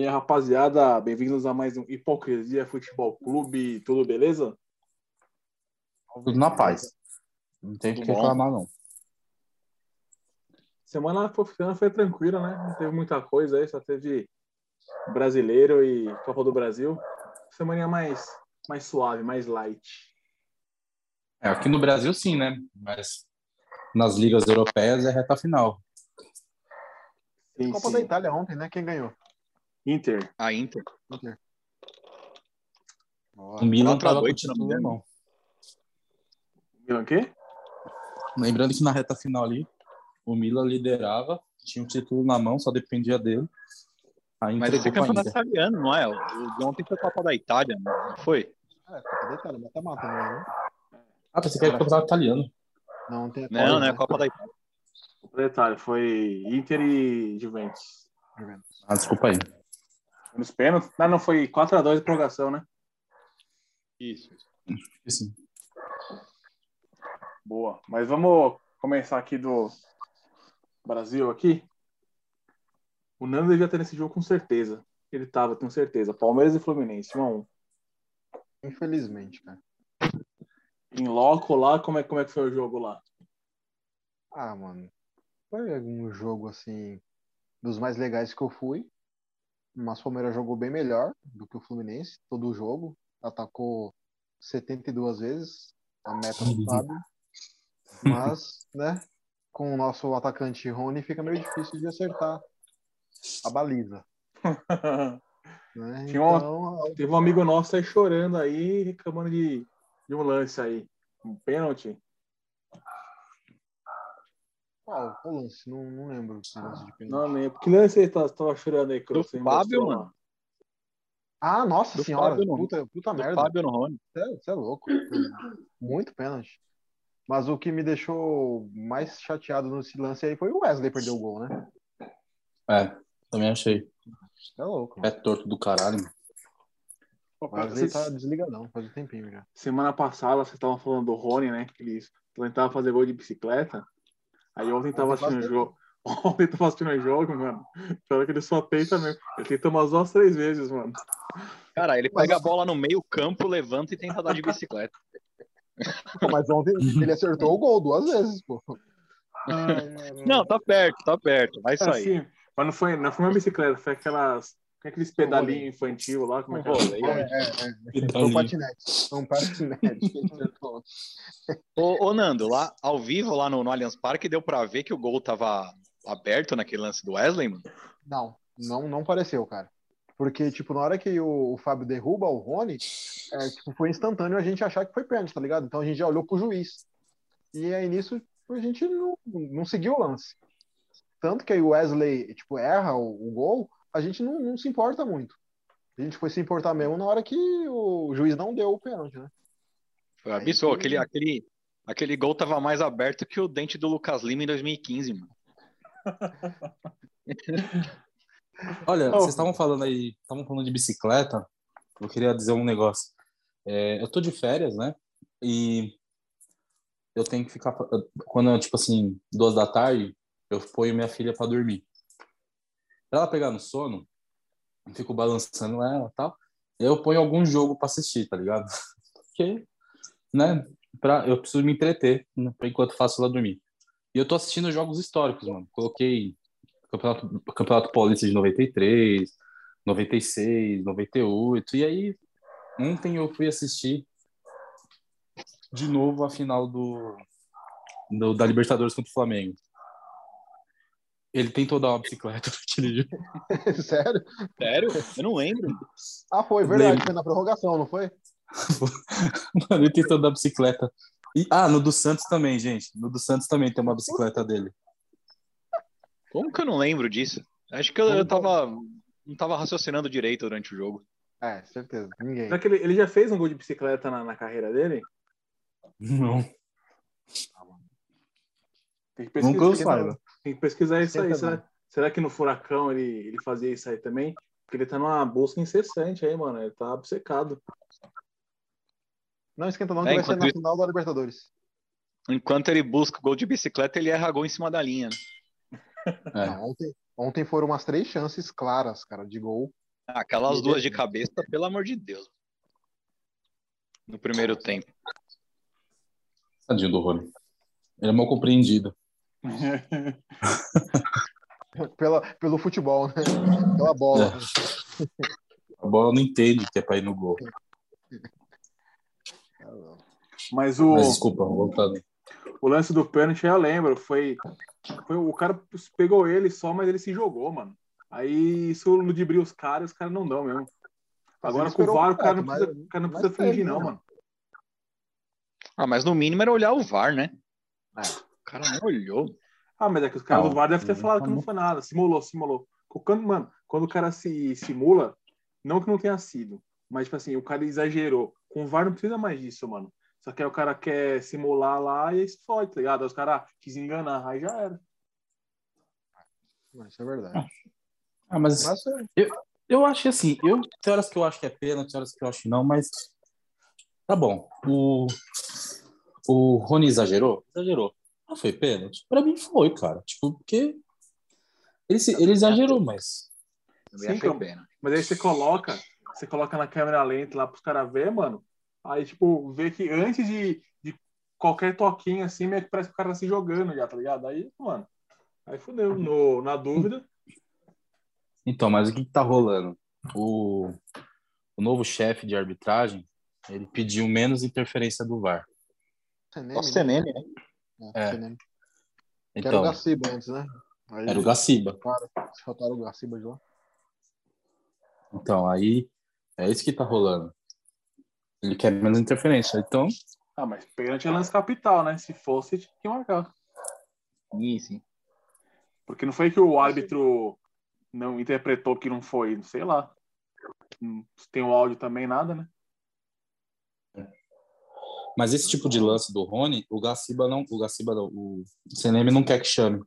E aí, rapaziada, bem-vindos a mais um Hipocrisia Futebol Clube. Tudo beleza? Tudo na paz. Não tem o que reclamar, não. Semana foi, semana foi tranquila, né? Não teve muita coisa aí, só teve brasileiro e Copa do Brasil. Semana mais, mais suave, mais light. É, aqui no Brasil, sim, né? Mas nas ligas europeias é reta final. Sim, Copa sim. da Itália ontem, né? Quem ganhou? Inter. A Inter. O Milan Quatro a tava com o dois, se não na mão. Milan o quê? Lembrando que na reta final ali, o Milan liderava, tinha o título na mão, só dependia dele. Aí Mas esse é campeonato Inter. italiano, não é? O o de ontem foi Copa da Itália, não foi? É, Copa da Itália, mata-mata, não é? né? Ah, pensei que era campeonato italiano. Não, tem a Não, não é Copa da Itália. Detalhe, foi Inter e Juventus. Ah, desculpa aí. Nos pênaltis? Não, não, foi 4x2 de prorrogação, né? Isso. Sim. Boa. Mas vamos começar aqui do Brasil aqui. O Nando devia ter nesse jogo com certeza. Ele tava, tenho certeza. Palmeiras e Fluminense, 1x1. Infelizmente, cara. Em loco lá, como é, como é que foi o jogo lá? Ah, mano. Foi um jogo, assim, dos mais legais que eu fui. Mas o Palmeiras jogou bem melhor do que o Fluminense, todo o jogo. Atacou 72 vezes, a meta do Fábio. Mas, né, com o nosso atacante Rony, fica meio difícil de acertar a baliza. Né? Tinha uma- Então, Teve um amigo nosso aí chorando aí, reclamando de, de um lance aí. Um pênalti. Qual, qual lance? Não, não lembro desse lance de pênalti. Não, nem. Que lance ele tava, chorando aí, Cruz? Do Você Fábio, mano. Ah, nossa Do senhora, Fábio no- puta, puta Do merda. Fábio no Rony. Você é louco. Muito pênalti. Mas o que me deixou mais chateado nesse lance aí foi o Wesley perder o gol, né? É, também achei. Você é louco. É torto do caralho. mano. O Wesley tá desligadão, faz um tempinho já. Semana passada vocês estavam falando do Rony, né? Que ele tentava fazer gol de bicicleta. Aí ontem tava assistindo o jogo. Ontem tava assistindo o jogo, mano. Pior que ele só tenta mesmo. Ele tenta umas duas, três vezes, mano. Cara, ele pega a bola no meio campo, levanta e tenta dar de bicicleta. Mas ontem ele acertou o gol duas vezes, pô. Não, tá perto, tá perto. Vai sair. Assim, mas não foi, não foi uma bicicleta, foi aquelas. Aqueles pedalinhos infantil lá, como é que é? É, é, é. Foi Italinho. um patinete. Foi um patinete. Ô, ô, Nando, lá ao vivo, lá no, no Allianz Parque, deu pra ver que o gol tava aberto naquele lance do Wesley, mano? Não, não, não pareceu, cara. Porque, tipo, na hora que o, o Fábio derruba o Rony, é, tipo, foi instantâneo a gente achar que foi pênalti, tá ligado? Então a gente já olhou pro juiz. E aí nisso a gente não, não seguiu o lance. Tanto que aí o Wesley, tipo, erra o, o gol, a gente não, não se importa muito. A gente foi se importar mesmo na hora que o juiz não deu o pênalti, né? Foi absurdo. que- Aquele, aquele, aquele gol tava mais aberto que o dente do Lucas Lima em 2015, mano. Olha, Oh. vocês estavam falando aí, estavam falando de bicicleta. Eu queria dizer um negócio. É, eu tô de férias, né? E eu tenho que ficar quando tipo assim duas da tarde, eu ponho minha filha para dormir. Pra ela pegar no sono, eu fico balançando ela, e tal. Eu ponho algum jogo para assistir, tá ligado? Porque, né? Pra, eu preciso me entreter né, enquanto faço ela dormir. E eu tô assistindo jogos históricos, mano. Coloquei Campeonato, Campeonato Paulista de 93, 96, 98. E aí, ontem eu fui assistir de novo a final do, do- da Libertadores contra o Flamengo. Ele tentou dar uma bicicleta naquele jogo. Sério? Sério? Eu não lembro. Ah, foi, verdade. Lembro. Foi na prorrogação, não foi? Mano, ele tentou dar bicicleta. E, ah, no do Santos também, gente. No do Santos também tem uma bicicleta dele. Como que eu não lembro disso? Acho que eu, eu tava. Não tava raciocinando direito durante o jogo. É, certeza. Ninguém. Será que ele, ele já fez um gol de bicicleta na, na carreira dele? Não. Tem que Nunca eu pesquisar, saiba. tem que pesquisar isso aí. Será, será que no Furacão ele, ele fazia isso aí também? Porque ele tá numa busca incessante aí, mano. Ele tá obcecado. Não esquenta não, que É, vai ser enquanto na final da Libertadores. Enquanto ele busca o gol de bicicleta, ele erra gol em cima da linha. né? É. Não, ontem, ontem foram umas três chances claras, cara, de gol. Aquelas duas de cabeça, pelo amor de Deus. No primeiro tempo. Tadinho do Rony. Ele é mal compreendido. Pela, pelo futebol, né? Pela bola. A bola não entende que é pra ir no gol. Mas o, Mas desculpa, voltando. o lance do pênalti eu lembro. Foi, foi. O cara pegou ele só, mas ele se jogou, mano. Aí isso ludibriu os caras, os caras não dão mesmo. Agora com o VAR, o cara não precisa, mas- cara não precisa fingir, não, né? mano. Ah, mas no mínimo era olhar o VAR, né? É. O cara não olhou. Ah, mas é que os caras Não, do VAR devem ter falado que não foi nada. Simulou, simulou. Quando, mano, quando o cara se simula, não que não tenha sido, mas, tipo assim, o cara exagerou. Com o VAR não precisa mais disso, mano. Só que aí o cara quer simular lá e aí se fode, tá ligado? Aí os caras quis enganar, aí já era. Isso é verdade. Ah, mas Mas é, eu acho que assim, eu, tem horas que eu acho que é pena, tem horas que eu acho que não, mas tá bom. O, o Rony exagerou? Exagerou. Não foi pênalti? Pra mim foi, cara. Tipo, porque ele, se- ele exagerou, mas Sim, então. Mas aí você coloca, você coloca na câmera lenta lá pros caras ver, mano. Aí, tipo, vê que antes de, de qualquer toquinho assim, meio que parece que o cara tá se jogando já, tá ligado? Aí, mano, aí fudeu. No, na dúvida, Então, mas o que, que tá rolando? O, o novo chefe de arbitragem, ele pediu menos interferência do VAR. Seneme, Nossa, né? Nenê, né? É, É. Que era o Então, Gaciba antes, né? Aí, era o Gaciba. Se faltaram o Gaciba de lá. Então, aí é isso que tá rolando. Ele quer menos interferência. Então, ah, mas pênalti é lance capital, né? Se fosse, tinha que marcar. Sim, sim. Porque não foi que o árbitro não interpretou que não foi, sei lá. Se tem o áudio também, nada, né? Mas esse tipo de lance do Rony, o Gaciba não, o Gaciba não, o CNM não quer que chame.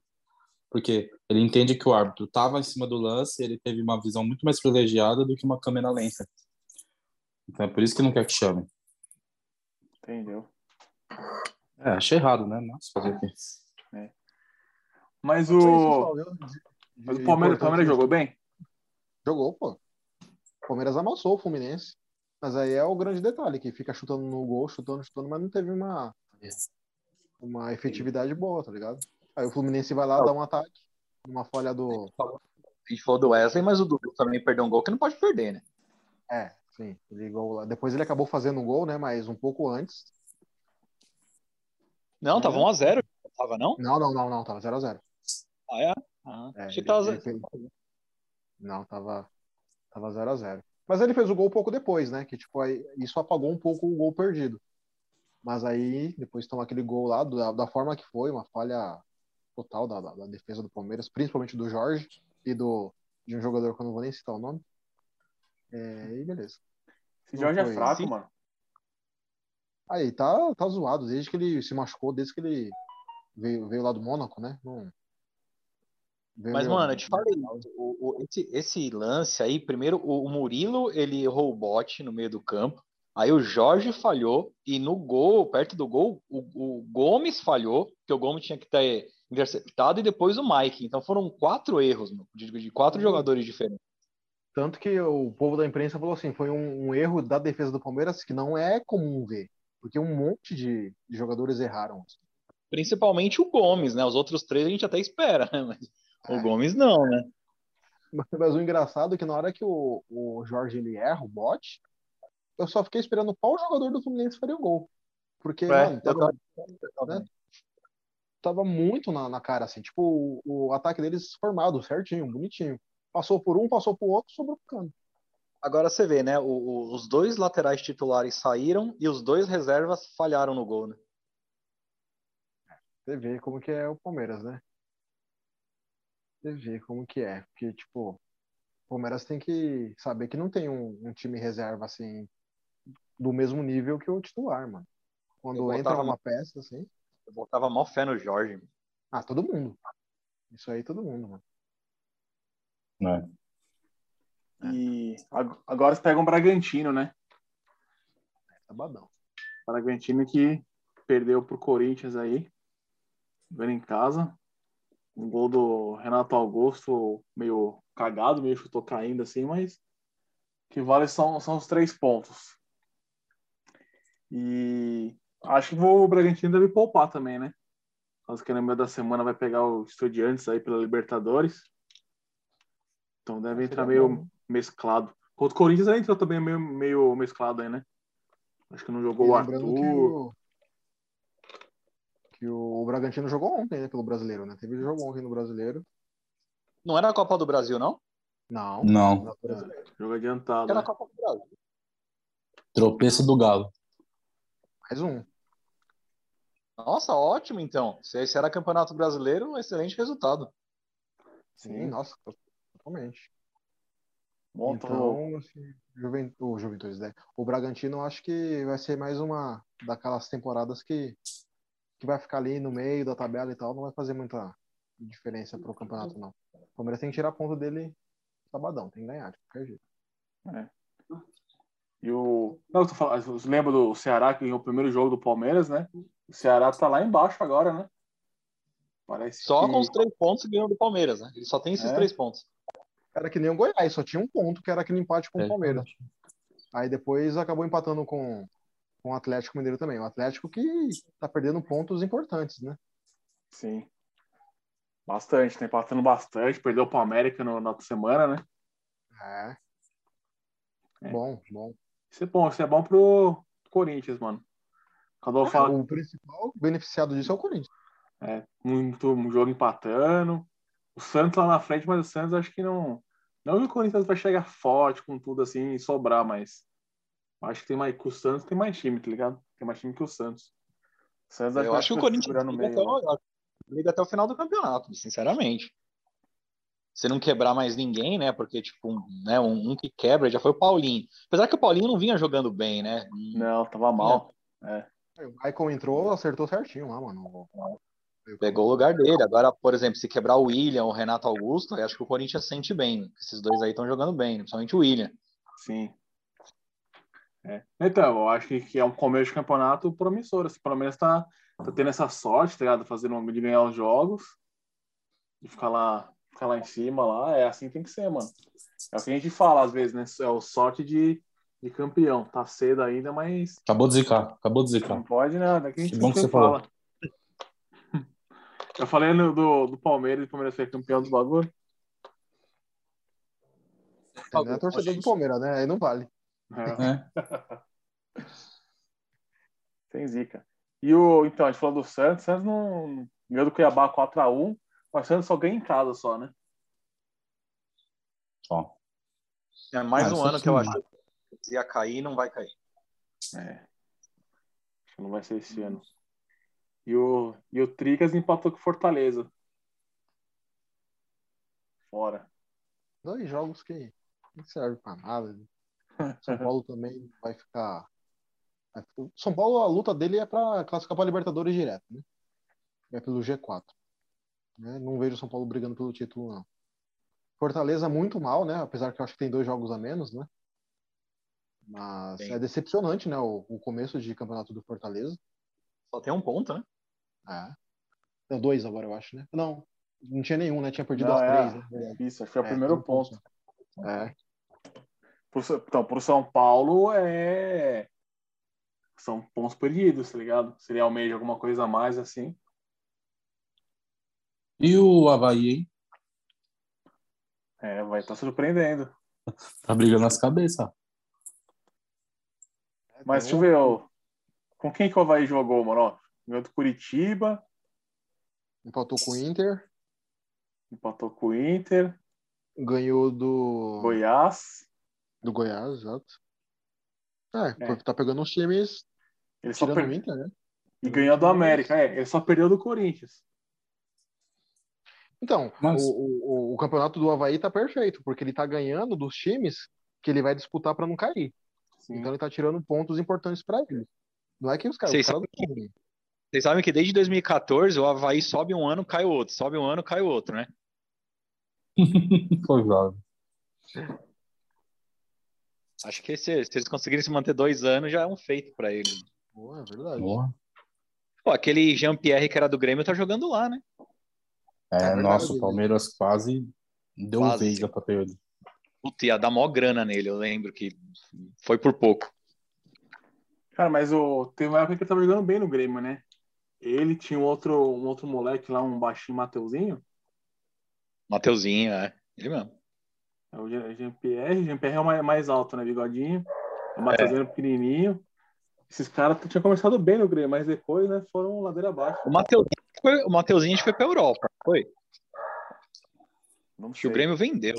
Porque ele entende que o árbitro estava em cima do lance, ele teve uma visão muito mais privilegiada do que uma câmera lenta. Então é por isso que não quer que chame. Entendeu? É, achei errado, né? Nossa, fazer o quê? Mas o, mas o Palmeiras. Palmeiras jogou bem? Jogou, pô. O Palmeiras amassou o Fluminense. Mas aí é o grande detalhe, que fica chutando no gol, chutando, chutando, mas não teve uma, uma efetividade boa, tá ligado? Aí o Fluminense vai lá, dá um ataque, uma falha do. A gente falou do Wesley, mas o Dudu também perdeu um gol que não pode perder, né? É, sim. Ele lá. Depois ele acabou fazendo um gol, né? Mas um pouco antes. Não, tava 1x0. Tava, não? Não, não, não, não, tava 0x0. Ah, é? Ah, É, achei que ele- tava ele 0 fez- Não, tava tava 0 a 0 Mas ele fez o gol pouco depois, né? Que tipo, aí, isso apagou um pouco o gol perdido. Mas aí, depois tomar aquele gol lá, da, da forma que foi, uma falha total da, da- da defesa do Palmeiras, principalmente do Jorge e do, de um jogador que eu não vou nem citar o nome. É, e beleza. Esse Jorge é fraco, Sim. mano. Aí tá, tá zoado, desde que ele se machucou, desde que ele veio, veio lá do Mônaco, né? Não- Mas, mano, eu te falei, o- o- esse, esse lance aí, primeiro, o, o Murilo, ele errou o bote no meio do campo, aí o Jorge falhou, e no gol, perto do gol, o, o Gomes falhou, que o Gomes tinha que ter interceptado, e depois o Mike. Então foram quatro erros, de, de quatro jogadores diferentes. Tanto que o povo da imprensa falou assim, foi um, um erro da defesa do Palmeiras que não é comum ver, porque um monte de, de jogadores erraram. Principalmente o Gomes, né? Os outros três a gente até espera, né? Mas. O Gomes não, né? Mas, o engraçado é que na hora que o, o Jorge ele erra o bote, eu só fiquei esperando qual jogador do Fluminense faria o gol. Porque, É, mano, tava- né? tava muito na, na cara, assim, tipo, o, o ataque deles formado, certinho, bonitinho. Passou por um, passou por outro, sobrou pro cano. Agora você vê, né? o- o- os dois laterais titulares saíram e os dois reservas falharam no gol, né? Você vê como que é o Palmeiras, né? Você vê como que é. Porque, tipo, o Palmeiras tem que saber que não tem um, um time reserva, assim, do mesmo nível que o titular, mano. Quando Eu entra uma peça, assim. Eu botava mó fé no Jorge. Ah, todo mundo. Isso aí, todo mundo, mano. Né? E ag- agora eles pegam o Bragantino, né? Sabadão. Bragantino que perdeu pro Corinthians aí, vendo em casa. Um gol do Renato Augusto, meio cagado, meio chutou caindo assim, mas que vale são, são os três pontos. E acho que o Bragantino deve poupar também, né? Caso que no meio da semana vai pegar o Estudiantes aí pela Libertadores. Então deve entrar meio mesclado. Contra o Corinthians ele entrou também meio, meio mesclado aí, né? Acho que não jogou o Arthur. Que o, Bragantino jogou ontem, né, pelo brasileiro, né? Teve jogo ontem no brasileiro. Não era a Copa do Brasil, não? Não. Não. Jogo adiantado. Era a né? Copa do Brasil. Tropeço do Galo. Mais um. Nossa, ótimo então. Se esse era Campeonato Brasileiro, um excelente resultado. Sim, nossa, totalmente. Bom, tô- Então, assim, Juventus, o Juventus, né? O Bragantino, eu acho que vai ser mais uma daquelas temporadas que, que vai ficar ali no meio da tabela e tal, não vai fazer muita diferença pro campeonato, não. O Palmeiras tem que tirar ponto dele sabadão, tem que ganhar, de qualquer jeito. E o. Não, tô falando, você lembra do Ceará que ganhou o primeiro jogo do Palmeiras, né? O Ceará tá lá embaixo agora, né? Parece Só que... com os três pontos ganhou do Palmeiras, né? Ele só tem esses É. três pontos. Era que nem o Goiás, só tinha um ponto, que era aquele empate com É. o Palmeiras. Aí depois acabou empatando com, com o Atlético Mineiro também. O Atlético que tá perdendo pontos importantes, né? Sim. Bastante, tá empatando bastante. Perdeu o Palmeiras no, na outra semana, né? É. É. Bom, bom. Isso é bom, isso é bom pro Corinthians, mano. Quando eu falo O principal beneficiado disso é o Corinthians. é, muito um jogo empatando. O Santos lá na frente, mas o Santos acho que não. Não que o Corinthians vai chegar forte com tudo assim e sobrar, mas acho que tem mais. Que o Santos tem mais time, tá ligado? Tem mais time que o Santos. O Santos Eu acho que o Corinthians liga meio, até, né? o, liga até o final do campeonato, sinceramente. Se não quebrar mais ninguém, né? Porque, tipo, um, né, um, um que quebra já foi o Paulinho. Apesar que o Paulinho não vinha jogando bem, né? Não, tava mal. O Michael entrou, acertou certinho lá, mano. Pegou o lugar dele. Agora, por exemplo, se quebrar o William ou o Renato Augusto, eu acho que o Corinthians sente bem. Esses dois aí estão jogando bem, principalmente o William. Sim. É. Então, eu acho que, é um começo de campeonato promissor. Assim, pelo menos tá, tá tendo essa sorte, tá ligado? Fazendo, de ganhar os jogos. De ficar lá, ficar lá em cima lá. É assim que tem que ser, mano. É o que a gente fala às vezes, né? É o sorte de, de campeão. Tá cedo ainda, mas Acabou de zicar. Acabou de não zicar. pode nada. É que a gente Que bom que você falou. fala. Eu falei no- do, do Palmeiras, o Palmeiras foi campeão dos bagulho. Não é torcedor do Palmeiras, né? Aí não vale. É. É. Sem zica. E o, então, a gente falou do Santos. Santos não ganhou do Cuiabá 4x1, mas o Santos só ganha em casa só, né? Ó. É mais Ah, um ano que eu acho que ia cair e não vai cair. É. Acho que não vai ser esse ano. E o, e o Tricas empatou com Fortaleza. Fora. Dois jogos que não servem pra nada. São Paulo também vai ficar. o São Paulo, a luta dele é pra classificar pra Libertadores direto, né? É pelo G4. Né? Não vejo o São Paulo brigando pelo título, não. Fortaleza muito mal, né? Apesar que eu acho que tem dois jogos a menos, né? Mas Tem. é decepcionante, né? O, o começo de campeonato do Fortaleza. Só tem um ponto, né? É. Não, dois agora, eu acho, né? Não, não tinha nenhum, né? Tinha perdido Não, as é. três, né? Isso, acho que foi o É, primeiro tem um ponto. É. Então, pro São Paulo é. São pontos perdidos, tá ligado? Seria almeja alguma coisa a mais assim. E o Havaí, hein? É, vai estar surpreendendo. Tá brigando nas cabeças. Mas deixa eu ver, ó, com quem que o Havaí jogou, mano? Ó, Ganhou do Curitiba, Empatou com o Inter, empatou com o Inter, ganhou do Goiás. Do Goiás, exato. É, É. porque tá pegando uns times Ele só tirando o per... Inter, né? E ganhou do América. É, ele só perdeu do Corinthians. Então, Mas- o, o, o- campeonato do Havaí tá perfeito, porque ele tá ganhando dos times que ele vai disputar pra não cair. Sim. Então ele tá tirando pontos importantes pra ele. Não é que os caras. Vocês tão ruim. Vocês sabem que desde 2014 o Havaí sobe um ano, cai o outro. Sobe um ano, cai o outro, né? Foi jovem. Acho que se, se eles conseguirem se manter dois anos, já é um feito pra eles. Pô, é verdade. Porra. Pô, aquele Jean-Pierre que era do Grêmio tá jogando lá, né? É, verdade, nossa, né? o Palmeiras quase deu Quase. veiga pra perder. Puta, ia dar mó grana nele, eu lembro que foi por pouco. Cara, mas o... teve uma época que ele tava jogando bem no Grêmio, né? Ele tinha um outro, um outro moleque lá, um baixinho Mateuzinho. Mateuzinho, é. Ele mesmo. É o Jean- Jean-Pierre. Jean-Pierre é o mais, alto, né? Bigodinho. O Mateuzinho era pequenininho. Esses caras tinham começado bem no Grêmio, mas depois, né, foram ladeira abaixo. O Mateuzinho foi, o Mateuzinho foi pra Europa, foi? Não que o sei. Grêmio vendeu.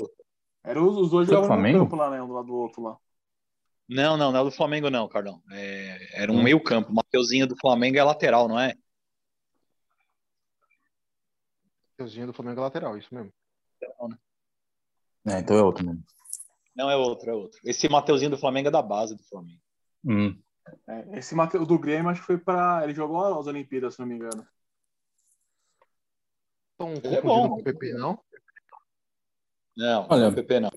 Era os, os dois jogavam no Flamengo? campo lá, né? Um do lado do outro lá. Não, não, não é do Flamengo, não, Cardão. É, era um Hum. meio campo. O Mateuzinho do Flamengo é lateral, não é? Mateuzinho do Flamengo é lateral, isso mesmo. É, então é outro mesmo. Não, é outro, é outro. Esse Mateuzinho do Flamengo é da base do Flamengo. Hum. É, esse Mateus do Grêmio, acho que foi pra. Ele jogou as Olimpíadas, se não me engano. Estão é confundindo bom. com o PP, não? Não, Olha- não é o PP, não.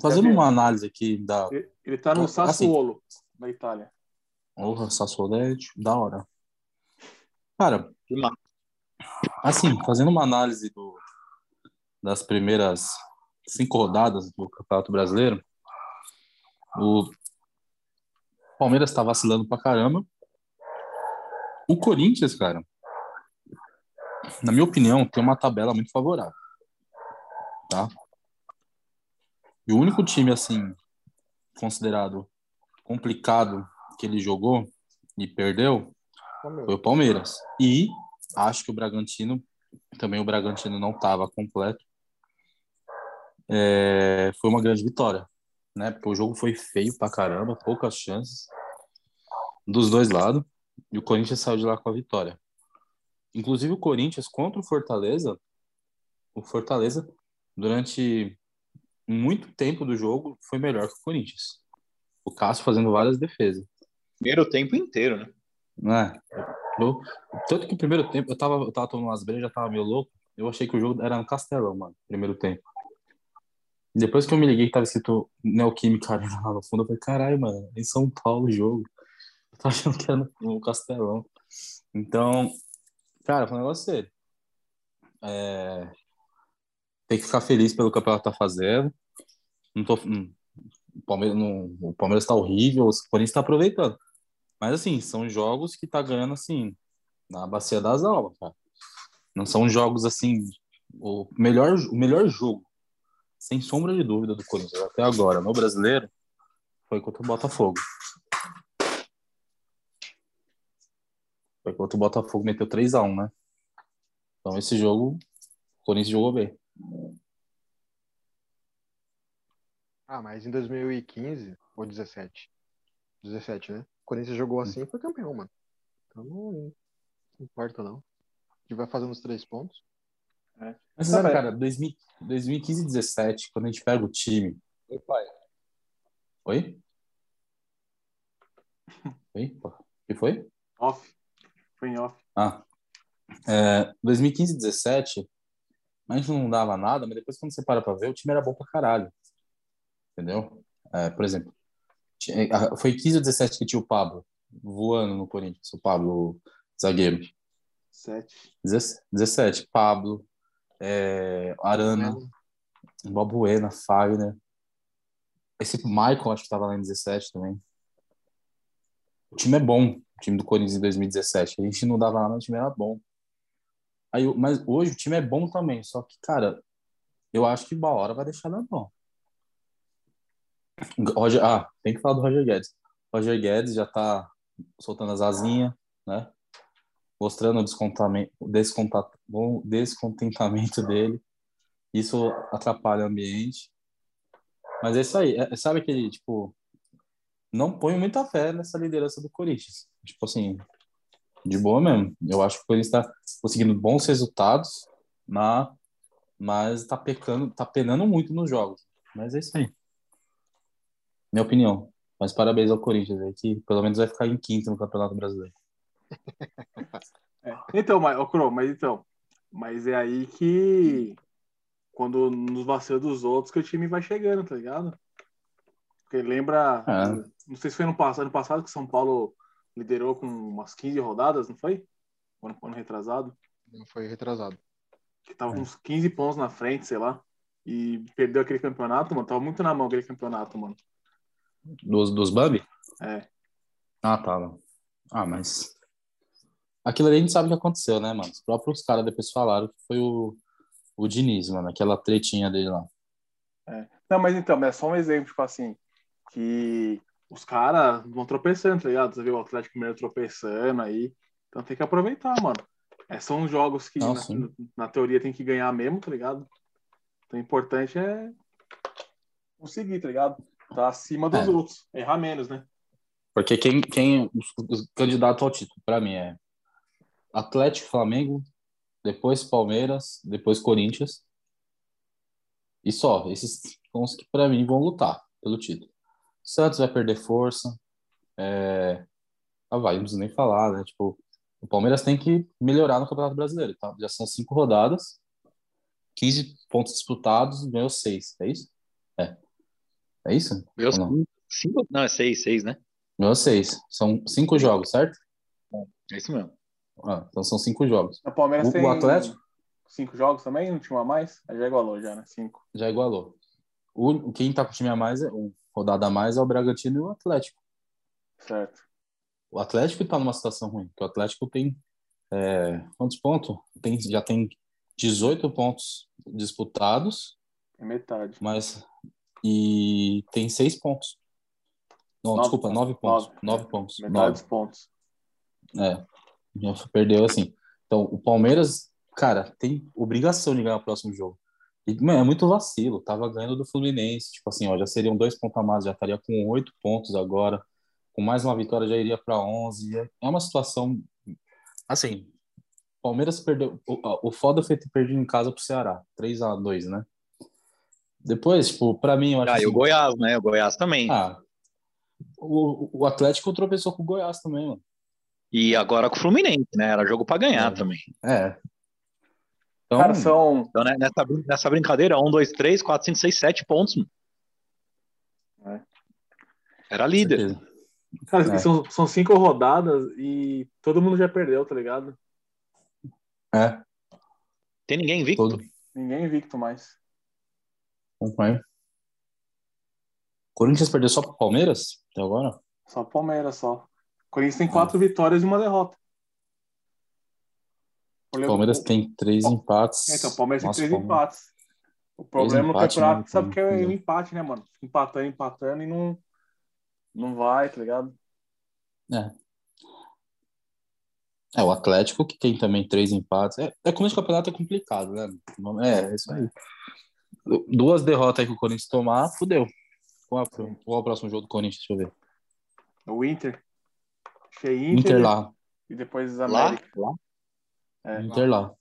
Fazendo uma análise aqui da. Ele, ele tá no Assim. Sassuolo, da Itália. Porra, Sassolete, da hora. Cara, assim, fazendo uma análise do, das primeiras cinco rodadas do Campeonato Brasileiro, o Palmeiras tá vacilando pra caramba. O Corinthians, cara, na minha opinião, tem uma tabela muito favorável. Tá? E o único time, assim, considerado complicado que ele jogou e perdeu foi o Palmeiras. E acho que o Bragantino, também o Bragantino não estava completo. É, foi uma grande vitória, né? Porque o jogo foi feio pra caramba, poucas chances dos dois lados. E o Corinthians saiu de lá com a vitória. Inclusive o Corinthians contra o Fortaleza, o Fortaleza durante muito tempo do jogo foi melhor que o Corinthians. O Cássio fazendo várias defesas. Primeiro tempo inteiro, né? né? Eu, tanto que o primeiro tempo, eu tava, eu tava tomando umas brejas, já tava meio louco. Eu achei que o jogo era no Castelão, mano, primeiro tempo. Depois que eu me liguei que tava escrito Neoquímica Arena lá no fundo, eu falei, caralho, mano, em São Paulo o jogo. Eu tava achando que era no, Castelão. Então, cara, foi um negócio sério. É, tem que ficar feliz pelo que campeonato tá fazendo. Não tô, hum, o, Palmeiras, não, o Palmeiras tá horrível, o Corinthians tá aproveitando. Mas, assim, são jogos que tá ganhando, assim, na bacia das almas, cara. Não são jogos, assim, o melhor, o melhor jogo, sem sombra de dúvida, do Corinthians até agora, no brasileiro, foi contra o Botafogo. Foi contra o Botafogo, meteu 3x1, né? Então, esse jogo, o Corinthians jogou bem. Ah, mas em 2015 ou 17? 17, né? O Corinthians jogou assim e foi campeão, mano. Então não, não importa, não. A gente vai fazendo os três pontos. Mas, Tá sabe, bem. cara, 2000 2015 e 17, quando a gente pega o time. Oi, pai. Oi? Oi? O que foi? Off. Foi em off. Ah. É, 2015 e 17, a gente não dava nada, mas depois quando você para pra ver, o time era bom pra caralho. Entendeu? É, por exemplo, foi 15 ou 17 que tinha o Pablo voando no Corinthians, o Pablo zagueiro. Sete. 17, Pablo, é, Arana, Balbuena, Fagner. Esse Michael, acho que estava lá em 17 também. O time é bom, o time do Corinthians em 2017. A gente não dava nada, o time era bom. Aí, mas hoje o time é bom também, só que, cara, eu acho que uma hora vai deixar na mão. Roger, ah, tem que falar do Roger Guedes. Roger Guedes já tá soltando as asinhas, né? Mostrando o descontentamento dele. Isso atrapalha o ambiente. Mas é isso aí. É- sabe aquele, tipo, não ponho muita fé nessa liderança do Corinthians. Tipo assim, De boa mesmo. Eu acho que o Corinthians está conseguindo bons resultados, na, mas tá pecando, tá penando muito nos jogos. Mas é isso aí. Minha opinião. Mas parabéns ao Corinthians aí, que pelo menos vai ficar em quinto no Campeonato Brasileiro. É. Então, mas, ô, Cro, mas então, mas é aí que quando nos vacilos dos outros que o time vai chegando, tá ligado? Porque lembra, É. não sei se foi no passado, ano passado que São Paulo liderou com umas 15 rodadas, não foi? Ano, ano retrasado, Não foi retrasado. que tava com uns 15 pontos na frente, sei lá, e perdeu aquele campeonato, mano, tava muito na mão aquele campeonato, mano. Dos, dos Bambi? É. Ah, tá. mano. Ah, mas. Aquilo ali a gente sabe o que aconteceu, né, mano? Os próprios caras depois falaram que foi o, o Diniz, mano, aquela tretinha dele lá. Não, mas então, é só um exemplo, tipo assim, que os caras vão tropeçando, tá ligado? Você vê o Atlético Mineiro tropeçando aí. Então tem que aproveitar, mano. É, são jogos que Não, na, sim. na teoria tem que ganhar mesmo, tá ligado? Então o importante é conseguir, tá ligado? Tá acima dos É. outros. Errar menos, né? Porque quem, quem os, os candidatos ao título, pra mim, é Atlético, Flamengo, depois Palmeiras, depois Corinthians. E só, esses são os que pra mim vão lutar pelo título. Santos vai perder força. É... Ah, vai, não preciso nem falar, né? Tipo, o Palmeiras tem que melhorar no Campeonato Brasileiro, tá? Já são cinco rodadas, 15 pontos disputados, ganhou seis, é isso? É. É isso? Meu Ou não? cinco, cinco- não, é seis, seis, né? Ganhou seis. São cinco jogos, certo? É isso mesmo. Ah, então são cinco jogos. O Palmeiras O- tem o Atlético? cinco jogos também, um time a mais? Aí já igualou já, né? Cinco. Já igualou. O, quem tá com o time a mais, é, um rodada a mais é o Bragantino e o Atlético. Certo. O Atlético tá numa situação ruim, porque o Atlético tem é, quantos pontos? Tem, já tem 18 pontos disputados, É metade. mas e tem seis pontos. Não, Nove desculpa, pontos. nove pontos. Nove. Nove pontos. Metade Nove. dos pontos. É, perdeu assim. Então, o Palmeiras, cara, tem obrigação de ganhar o próximo jogo. E, mano, é muito vacilo. Tava ganhando do Fluminense. Tipo assim, ó, já seriam dois pontos a mais, já estaria com oito pontos agora. Com mais uma vitória já iria para 11. É- É uma situação. Assim, Palmeiras perdeu. O, o foda foi ter perdido em casa pro Ceará. 3 a 2 né? Depois, tipo, pra mim, eu acho Ah, e o assim, Goiás, né? O Goiás também. ah, o, o Atlético tropeçou com o Goiás também, mano. E agora com o Fluminense, né? Era jogo pra ganhar É. também. É. Então, Cara, são. Então, né, nessa, nessa brincadeira, um, dois, três, quatro, cinco, seis, sete pontos. mano. É. Era líder. Cara, É. são, são cinco rodadas e todo mundo já perdeu, tá ligado? É, Tem ninguém invicto? todo. Ninguém invicto mais. Acompanho. Corinthians perdeu só pro Palmeiras até agora? Só o Palmeiras só. O Corinthians tem quatro vitórias e uma derrota. O Palmeiras tem três empates. É, Então, o Palmeiras Nossa, tem três Palmeiras- empates. O problema empates, campeonato, né? sabe que é o empate, né, mano? Empatando, empatando e não, não vai, tá ligado? É. É, o Atlético que tem também três empates. É, é como esse campeonato é complicado, né? É, é isso aí. Duas derrotas aí que o Corinthians tomar, fudeu. Qual, é- qual é o próximo jogo do Corinthians? Deixa eu ver. O Inter. Achei Inter, Inter lá. e depois Lá? América. Lá? É. Inter lá.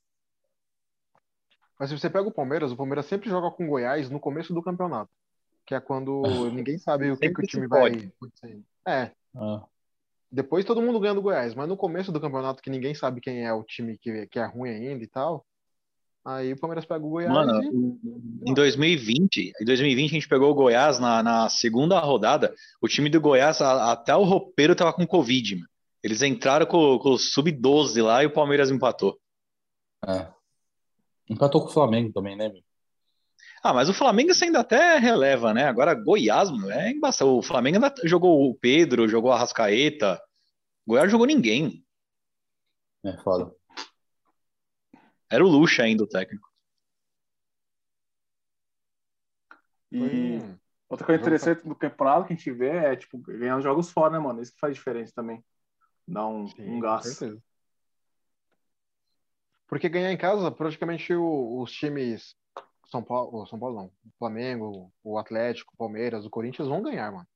Mas se você pega o Palmeiras, o Palmeiras sempre joga com o Goiás no começo do campeonato. Que é quando ninguém sabe o que, que o time vai. É. Ah, Depois todo mundo ganha do Goiás, mas no começo do campeonato, que ninguém sabe quem é o time que, que é ruim ainda e tal. Aí o Palmeiras pega o Goiás Mano, e. em 2020, em 2020 a gente pegou o Goiás na, na segunda rodada. O time do Goiás, a- até o roupeiro tava com Covid, mano. Eles entraram com, com o sub-12 lá e o Palmeiras empatou. é. Empatou com o Flamengo também, né? meu? Ah, mas o Flamengo você ainda até releva, né? Agora Goiás, mano, é embaçado. O Flamengo ainda jogou o Pedro, jogou a Rascaeta. O Goiás jogou ninguém. É foda. Era o Lucha ainda o técnico. E Hum, outra coisa interessante do campeonato que a gente vê é, tipo, ganhar os jogos fora, né, mano? Isso que faz diferença também. Dá um, sim, um com gás. certeza. Porque ganhar em casa, praticamente o- os times. São Paulo, São Paulo não. O Flamengo, o Atlético, o Palmeiras, o Corinthians vão ganhar, mano.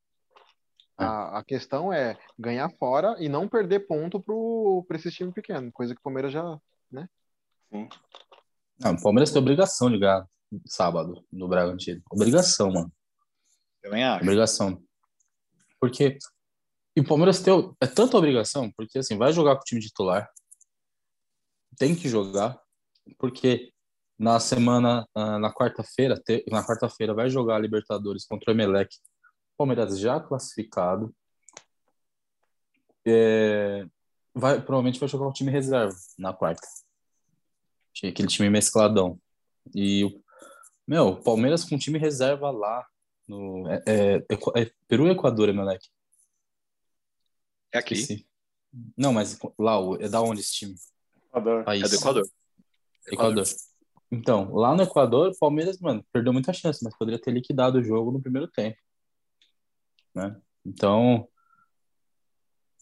A, a questão é ganhar fora e não perder ponto pro, pra esse time pequeno, coisa que o Palmeiras já. Sim. Não, o Palmeiras tem obrigação de ganhar sábado no Bragantino. Obrigação, mano. Também acho. Obrigação. Porque. E o Palmeiras tem. É tanta obrigação, porque assim, vai jogar com o time titular. Tem que jogar. Porque na semana, na quarta-feira, na quarta-feira vai jogar a Libertadores contra o Emelec. Palmeiras já classificado. É, vai, provavelmente vai jogar o time reserva na quarta. Tinha Aquele time mescladão. E o meu, o Palmeiras com time reserva lá no é, é, é Peru ou Equador, Emelec? É aqui. Esqueci. Não, mas lá é da onde esse time? Equador. País. É do Equador. Equador. Então, lá no Equador, o Palmeiras, mano, perdeu muita chance, mas poderia ter liquidado o jogo no primeiro tempo. Né? Então,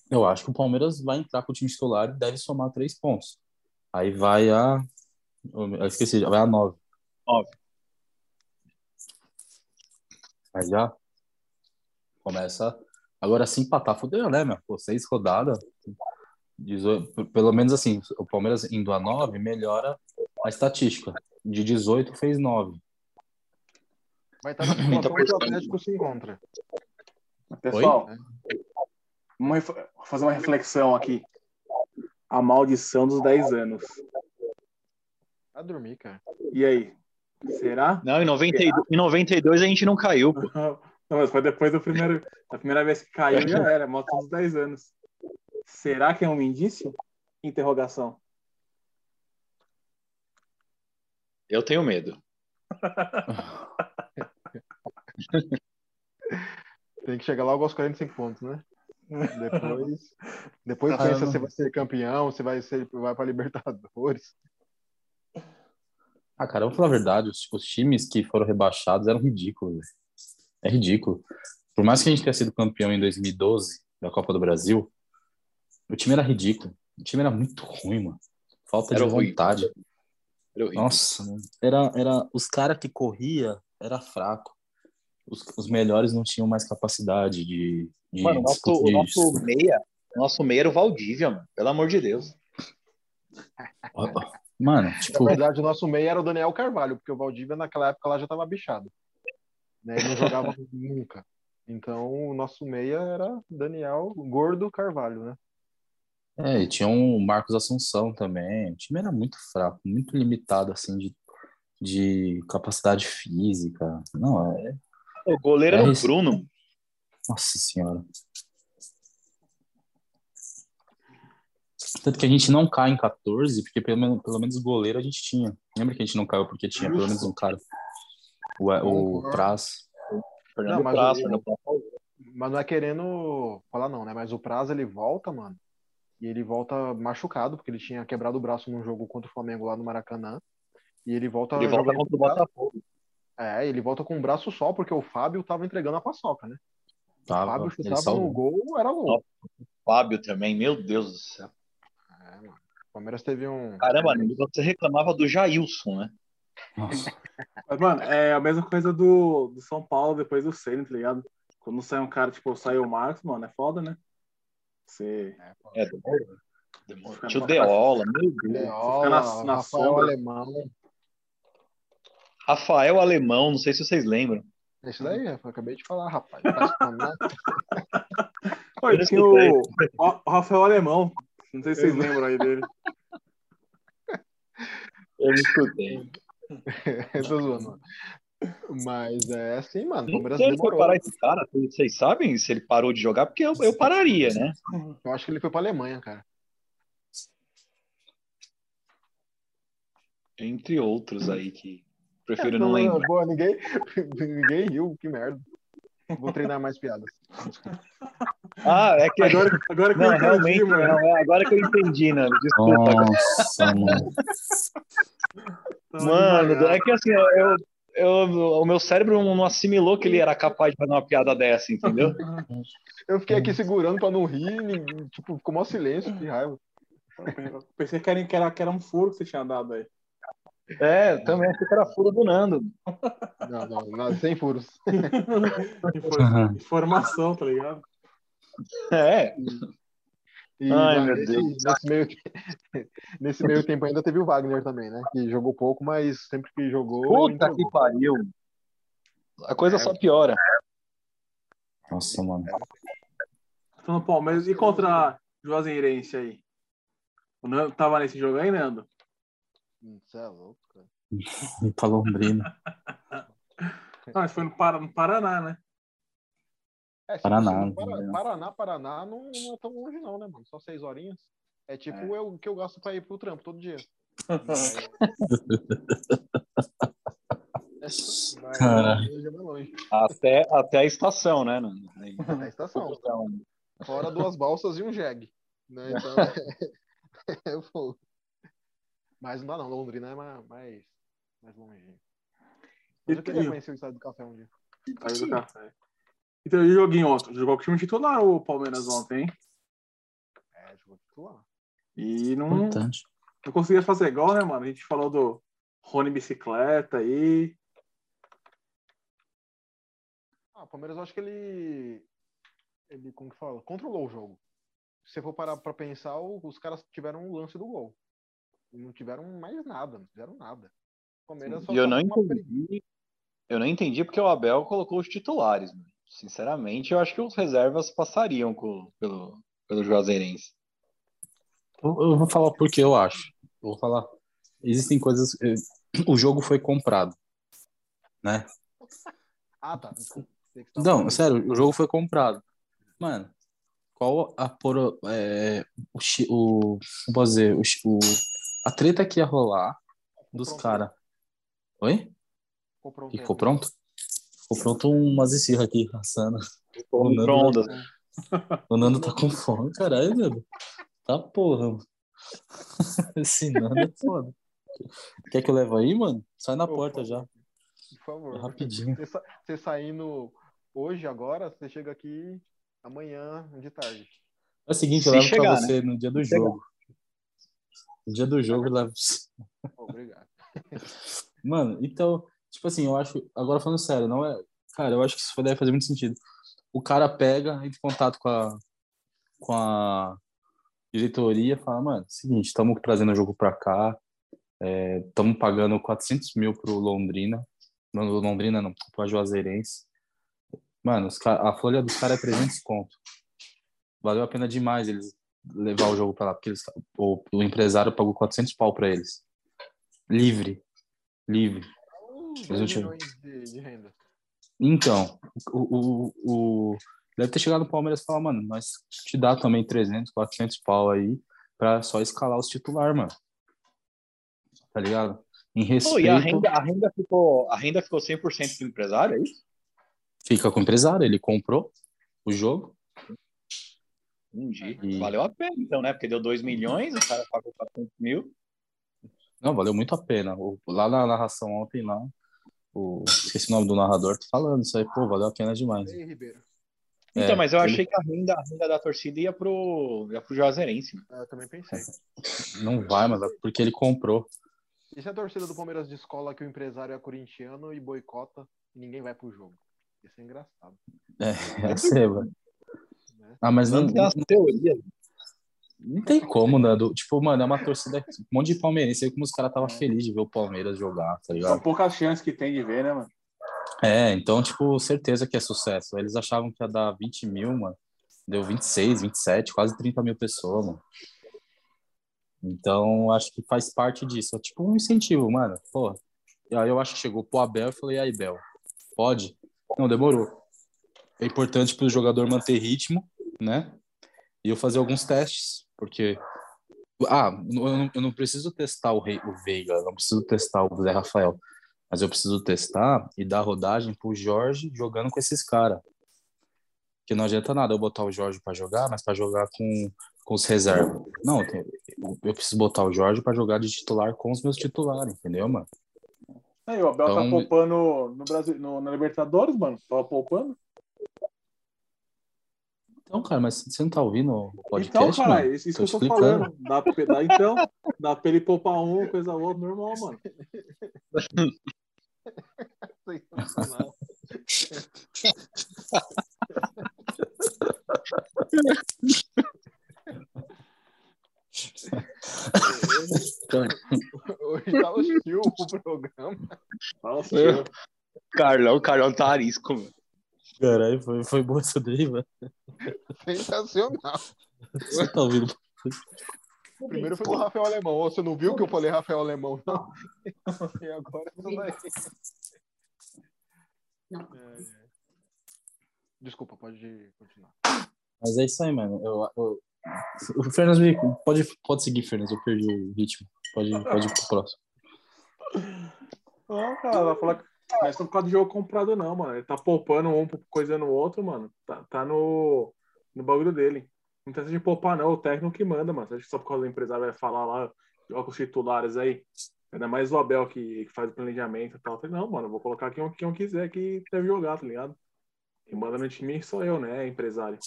eu acho que o Palmeiras vai entrar com o time titular e deve somar três pontos. Aí vai a. Eu esqueci, vai a nove. Nove. Aí já começa. Agora, se empatar, fudeu, né, meu? Pô, seis rodadas. 18, pelo menos assim, o Palmeiras indo a 9 melhora a estatística. De 18 fez 9. Vai estar situação que o Atlético se encontra. Pessoal, vamos ref- fazer uma reflexão aqui. A maldição dos 10 anos. Vai dormir, cara. E aí? Será? Não, em, 92, em 92 a gente não caiu, pô. Não, mas foi depois do primeiro, da primeira vez que caiu, já era. Maldição dos 10 anos. Será que é um indício? Interrogação. Eu tenho medo. Tem que chegar logo aos 45 pontos, né? Depois, depois Ah, pensa não- se vai ser campeão, se vai ser vai para Libertadores. Ah, cara, vamos falar a verdade, os, os times que foram rebaixados eram ridículos. velho. É ridículo. Por mais que a gente tenha sido campeão em 2012 da Copa do Brasil, o time era ridículo. O time era muito ruim, mano. Falta Era de ruim. vontade. Era. Nossa, mano. Era, era, os caras que corria era fraco. Os, os melhores não tinham mais capacidade de. de Mano, o nosso, o nosso meia, nosso meia era o Valdívia, mano. Pelo amor de Deus. Mano, Na tipo, verdade, o nosso meio era o Daniel Carvalho, porque o Valdívia naquela época lá já estava bichado. Né? Ele não jogava nunca. Então, o nosso meia era Daniel Gordo Carvalho, né? é, e tinha um Marcos Assunção também. O time era muito fraco, muito limitado, assim, de, de capacidade física. Não, é. O goleiro era É o. Bruno. Nossa Senhora. Tanto que a gente não cai em 14, porque pelo menos, pelo menos goleiro a gente tinha. Lembra que a gente não caiu porque tinha pelo menos um cara? O, o Concordo. Praz. Fernando Não, mas Praz, o- Fernando Praz. Mas não é querendo falar não, né? Mas o Prazo ele volta, mano. E ele volta machucado, porque ele tinha quebrado o braço num jogo contra o Flamengo lá no Maracanã. E ele volta Ele volta contra o o Botafogo. É, ele volta com o braço só, porque o Fábio tava entregando a paçoca, né? O Tava, Fábio ele chutava no gol, era gol. Fábio também, meu Deus do céu. É. O Palmeiras teve um. Caramba, você reclamava do Jailson, né? Nossa. Mas, mano, é a mesma coisa do, do São Paulo depois do Ceni, tá ligado? Quando sai um cara, tipo, sai o Marcos, mano, é foda, né? Você. É, demorou. Fica Tio Deola, meu Deus. Deola, na- na Rafael sombra. Alemão. Rafael Alemão, não sei se vocês lembram. Isso daí, eu acabei de falar, rapaz. Né? Oi, Eu tinha o, o Rafael Alemão. Não sei se vocês lembram aí dele. Eu não escutei. Eu tô zoando. Mas é assim, mano. O Não Palmeiras sei se foi demorou. parar esse cara. Vocês sabem se ele parou de jogar? Porque eu, eu pararia, né? Eu acho que ele foi pra Alemanha, cara. Entre outros aí que prefiro É, não lembrar. Boa, ninguém, ninguém riu, que merda. Vou treinar mais piadas. Ah, é que Agora, agora que Não, eu entendi, realmente, mano. não, é agora que eu entendi, né? Desculpa. Nossa, mano. Mano, é que assim, eu, eu, o meu cérebro não assimilou que ele era capaz de fazer uma piada dessa, entendeu? Eu fiquei aqui segurando pra não rir, ninguém- tipo, ficou mó silêncio, que raiva. Eu Pensei que era, que, era, que era um furo que você tinha dado aí. É, também achei que era fura do Nando. Não, não, não sem furos. Infor- Informação, tá ligado? É, E Ai, meu Deus. Nesse meio, nesse meio tempo ainda teve o Wagner também, né? Que jogou pouco, mas sempre que jogou. puta que pariu. A coisa só piora. Nossa, mano. Tô no Palmeiras. E contra Juazeirense aí? O Nando tava nesse jogo aí, Nando? Você é louco, cara. Pra Londrina. Ah, mas foi no, no Paraná, né? É, Paraná, Para-? Paraná, Paraná não, não é tão longe, não, né, mano? Só seis horinhas. É tipo É. eu que eu gasto pra ir pro trampo todo dia. Mas- mas Cara. hoje é mais longe. Até, até a estação, né? Aí- Na estação. Então, Fora duas balsas e um jegue. Né? Então, é fogo. Mas não dá não, Londrina é mais, mais, mais longe. Mas eu queria conhecer o estádio do café um dia. Aí do café. Então, e o joguinho ontem? Jogou com o time titular o Palmeiras ontem, hein? É, jogou titular. E não, Importante. não conseguia fazer igual, né, mano? A gente falou do Rony Bicicleta aí. Ah, o Palmeiras eu acho que ele. Ele, como que fala? Controlou o jogo. Se você for parar pra pensar, os caras tiveram um lance do gol. E não tiveram mais nada, não fizeram nada. O Palmeiras só E eu não entendi. Eu não entendi porque o Abel colocou os titulares. mano. Sinceramente, eu acho que os reservas passariam com- pelo, pelo Juazeirense. Eu, vou falar porque eu acho. Eu vou falar. Existem coisas. O jogo foi comprado. Né? Ah, tá. Não, sério, o jogo foi comprado. Mano, qual a poro, é, o, o, como dizer, o, o- a treta que ia rolar dos caras. Oi? Ficou pronto? Ficou pronto umas esfirras aqui, assando. O Nando, Micro-ondas. o Nando tá com fome, caralho, Nando. Tá porra. mano. Esse Nando é foda. Quer que eu leve aí, mano? Sai na Por porta já, Por favor. rapidinho. Você, sa- você saindo hoje, agora, você chega aqui amanhã de tarde. É o seguinte, Se eu levo chegar, pra né? você no dia do Se chegar. jogo. No dia do jogo eu levo. Obrigado. Mano, então, tipo assim, eu acho. Agora falando sério, não é. Cara, eu acho que isso deve fazer muito sentido. O cara pega, entra em contato com a, com a diretoria fala, mano, seguinte, estamos trazendo o jogo pra cá, estamos pagando 400 mil pro Londrina. Não, Londrina não, pro Juazeirense. Mano, a folha dos caras é 300 conto. Valeu a pena demais eles levar o jogo pra lá, porque eles, o, o empresário pagou 400 pau pra eles. Livre. Livre. Uns Mas eu 2 tinha- milhões de, de renda. Então, o, o, o- deve ter chegado no Palmeiras e falar, mano, nós te dá também 300, 400 pau aí pra só escalar os titular, mano. Tá ligado? Em Pô, respeito, e a renda, a renda ficou, a renda ficou 100% do empresário, é isso? fica com o empresário, ele comprou o jogo. Entendi. E- Valeu a pena, então, né? Porque deu 2 milhões, o cara pagou 400 mil. Não, valeu muito a pena. Lá na narração ontem, lá, o, esqueci o nome do narrador, falando isso aí, pô, valeu a pena demais. Ei, Ribeiro. Então, É, mas eu ele- achei que a renda, a renda da torcida ia pro, ia pro Juazeirense. né? Eu também pensei. Não vai, mas é porque ele comprou. E se a torcida do Palmeiras de escola que o empresário é corintiano e boicota e ninguém vai pro jogo? Isso é engraçado. É, é ser, velho. Né? Ah, mas não, Não teorias. Não tem como, Nando. Tipo, mano, é uma torcida, um monte de palmeirense. Aí como os caras estavam felizes de ver o Palmeiras jogar, tá São ligado? poucas chances que tem de ver, né, mano? É, então, tipo, certeza que é sucesso. Eles achavam que ia dar 20 mil, mano. Deu 26, 27, quase 30 mil pessoas, mano. Então, acho que faz parte disso. É tipo um incentivo, mano. Pô, e aí eu acho que chegou pro Abel e falei, aí, Bel, pode? Não, demorou. É importante pro jogador manter ritmo, né? E eu fazer alguns testes, porque... Ah, eu não, eu não preciso testar o, Rei, o Veiga, eu não preciso testar o Zé Rafael, mas eu preciso testar e dar rodagem pro Jorge jogando com esses caras. Que não adianta nada eu botar o Jorge para jogar, mas para jogar com, com os reservas. Não, eu, preciso botar o Jorge para jogar de titular com os meus titulares, entendeu, mano? Aí, o Abel tá Então- poupando no Brasil, no, na Libertadores, mano. Tava poupando. Então, cara, mas você não tá ouvindo o então, podcast, cara, mano? isso, isso Tô que eu tô explicando. falando. Dá pra, dá, então, dá pra ele poupar um, coisa outra, normal, mano. Hoje tá hostil o programa. Nossa, Eu- Carlão, Carlão tá arisco, mano. Caralho, foi, foi boa essa daí, mano. Sensacional. Você tá ouvindo? Primeiro foi do Rafael Alemão. Ô, Você não viu que eu falei Rafael Alemão, não? E agora. Não. É, é. Desculpa, pode continuar. Mas é isso aí, mano. Eu, eu- O Fernandes me- pode, pode seguir, Fernandes. Eu perdi o ritmo. Pode, pode ir pro próximo. Não, cara, vai falar que não é só por causa do jogo comprado, não, mano. Ele tá poupando um, coisando o outro, mano. Tá, tá no, no bagulho dele. Não tem essa de poupar, não. O técnico que manda, mano. Você acha que só por causa do empresário vai falar lá, joga os titulares aí? Ainda mais o Abel que, que faz o planejamento e tal. Falei, Não, mano, vou colocar quem eu, quem eu quiser que deve jogar, tá ligado? Quem manda no time sou eu, né, empresário.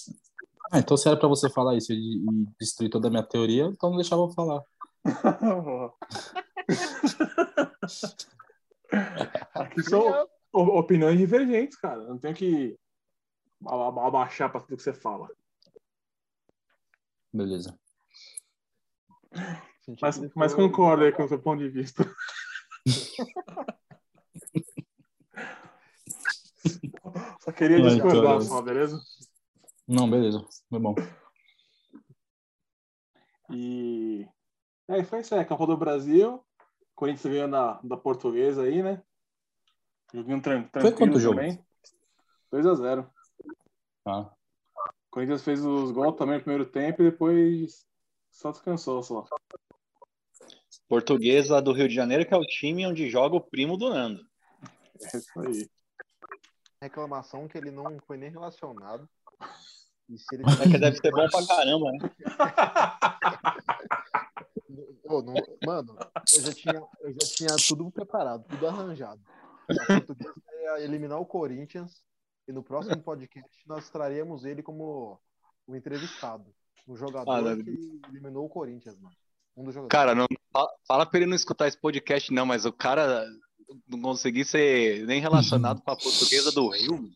Ah, então se era pra você falar isso e, e destruir toda a minha teoria, então não deixava eu falar. Aqui são opiniões divergentes, cara. Não tenho que aba- abaixar pra tudo que você fala. Beleza. Mas, mas concordo aí com o seu ponto de vista. Só queria Ai, discordar caralho. só, beleza? Não, beleza. Foi bom. E. É, foi isso aí. Copa do Brasil. Corinthians ganhou na, da portuguesa aí, né? Joguinho tran tranquilo quanto jogo? também. 2x0. Ah, Corinthians fez os gols também no primeiro tempo e depois só descansou só. Portuguesa do Rio de Janeiro, que é o time onde joga o primo do Nando. É isso aí. reclamação que ele não foi nem relacionado. E se ele É que deve ser bom pra caramba, né? Não- mano, eu já, tinha, eu já tinha tudo preparado, tudo arranjado. A portuguesa ia eliminar o Corinthians e no próximo podcast nós traremos ele como o entrevistado. Um jogador Ah, que eliminou o Corinthians, mano. Um dos jogadores. Cara, não, fala, pra ele não escutar esse podcast, não, mas o cara não conseguir ser nem relacionado com a portuguesa do Rio.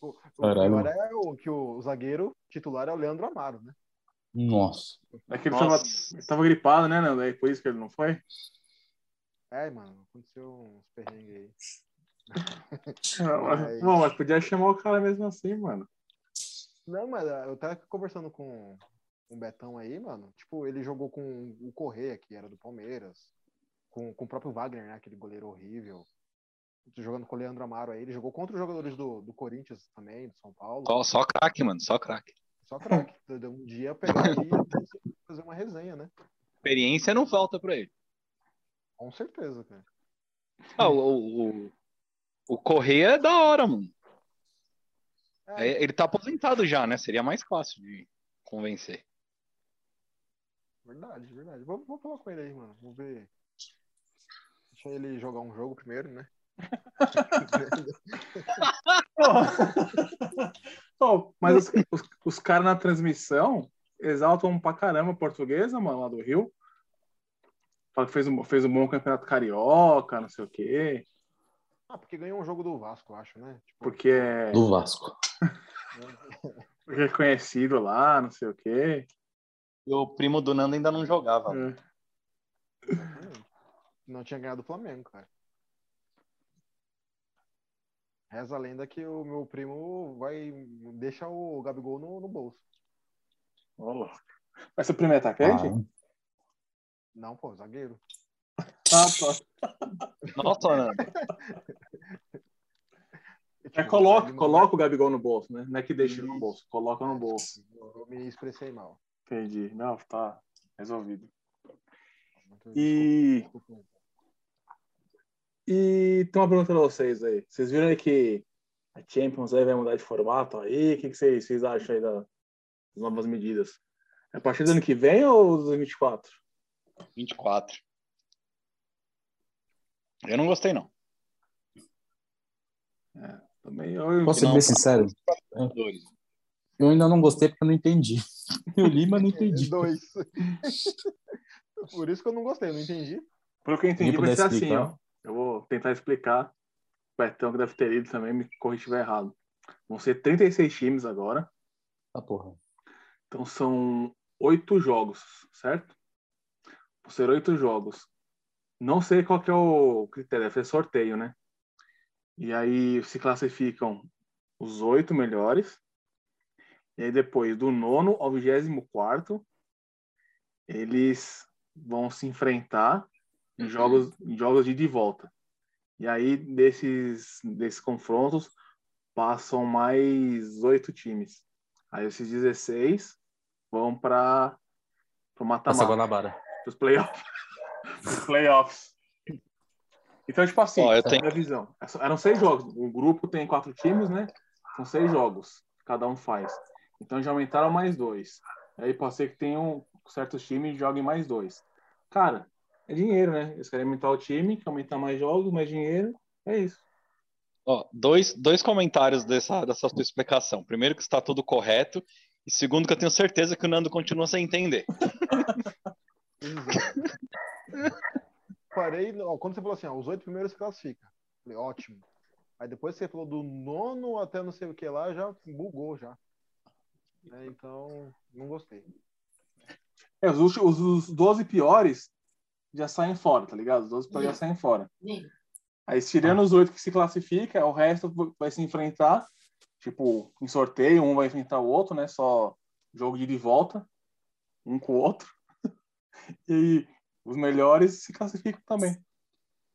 o, o Caralho. é o, que o zagueiro titular é o Leandro Amaro, né? nossa. É que ele tava, Nossa. ele tava gripado, né, Nando? Aí por isso que ele não foi. É, mano, aconteceu uns perrengues aí. Não, mas, Mas- não, mas podia chamar o cara mesmo assim, mano. Não, mas eu tava conversando com o Betão aí, mano. Tipo, ele jogou com o Correia, que era do Palmeiras. Com, com o próprio Wagner, né? Aquele goleiro horrível. Jogando com o Leandro Amaro aí. Ele jogou contra os jogadores do, do Corinthians também, do São Paulo. Só, só craque, mano, só craque. Só craque. Um dia pegar e fazer uma resenha, né? Experiência não falta pra ele. Com certeza, cara. Ah, o, o, o, Correia é da hora, mano. É, É, ele tá aposentado já, né? Seria mais fácil de convencer. verdade, verdade. Vou, vou falar com ele aí, mano. Vamos ver. Deixa ele jogar um jogo primeiro, né? Pô, mas os, os, os caras na transmissão exaltam pra caramba a portuguesa, mano, lá do Rio. Fala que fez um, fez um bom campeonato carioca, não sei o quê. Ah, porque ganhou um jogo do Vasco, eu acho, né? Tipo, Porque é, Do Vasco. porque é conhecido lá, não sei o quê. E o primo do Nando ainda não jogava. É. Não tinha ganhado o Flamengo, cara. Reza a lenda que o meu primo vai deixar o Gabigol no, no bolso. Ô, louco. Vai ser o primeiro atacante? Ah, Não, pô, zagueiro. Ah, tá. Nossa, Nando. É, coloca, coloca o Gabigol no bolso, né? Não é que deixa ele no bolso, coloca no bolso. Eu me expressei mal. Entendi. Não, tá resolvido. Muito E, e tem uma pergunta pra vocês aí. Vocês viram aí que a Champions aí vai mudar de formato aí? O que, que vocês, vocês acham aí das novas medidas? É a partir do ano que vem ou 2024? 24. Eu não gostei, não. Também eu, Posso ser Não, bem tá. sincero? Dois. Eu ainda não gostei porque eu não entendi. Eu li, mas não entendi. Dois. Por isso que eu não gostei, não entendi. Pelo que eu entendi, vai ser assim, ó. Eu vou tentar explicar. O Betão que deve ter lido também me corrige se estiver errado. Vão ser 36 times agora. Tá porra. Então são oito jogos, certo? Ser oito jogos. Não sei qual que é o critério, deve ser sorteio, né? E aí se classificam os oito melhores. E aí depois, do nono ao vigésimo quarto, eles vão se enfrentar em jogos, em jogos de ida e volta. E aí, desses, desses confrontos, passam mais oito times. Aí esses 16 vão para o mata-mata, Guanabara. Os playoffs. Playoffs. Então, tipo assim, Ó, é a tenho- minha visão. Eram seis jogos. O grupo tem quatro times, né? São seis jogos. Cada um faz. Então já aumentaram mais dois. Aí pode ser que tenham certos times joguem mais dois. Cara, é dinheiro, né? Eles querem aumentar o time, quer aumentar mais jogos, mais dinheiro. É isso. Ó, dois, dois comentários dessa, dessa sua explicação. Primeiro, que está tudo correto. E segundo, que eu tenho certeza que o Nando continua sem entender. Parei, ó, quando você falou assim, ó, os oito primeiros se classificam. Falei, ótimo. Aí depois você falou do nono até não sei o que lá, já bugou já. É, então, não gostei. É, os, ulti- os, os 12 piores já saem fora, tá ligado? Os 12 piores já saem fora. Aí, tirando os oito que se classifica, o resto vai se enfrentar, tipo, em sorteio, um vai enfrentar o outro, né? Só jogo de volta, um com o outro. E os melhores se classificam também.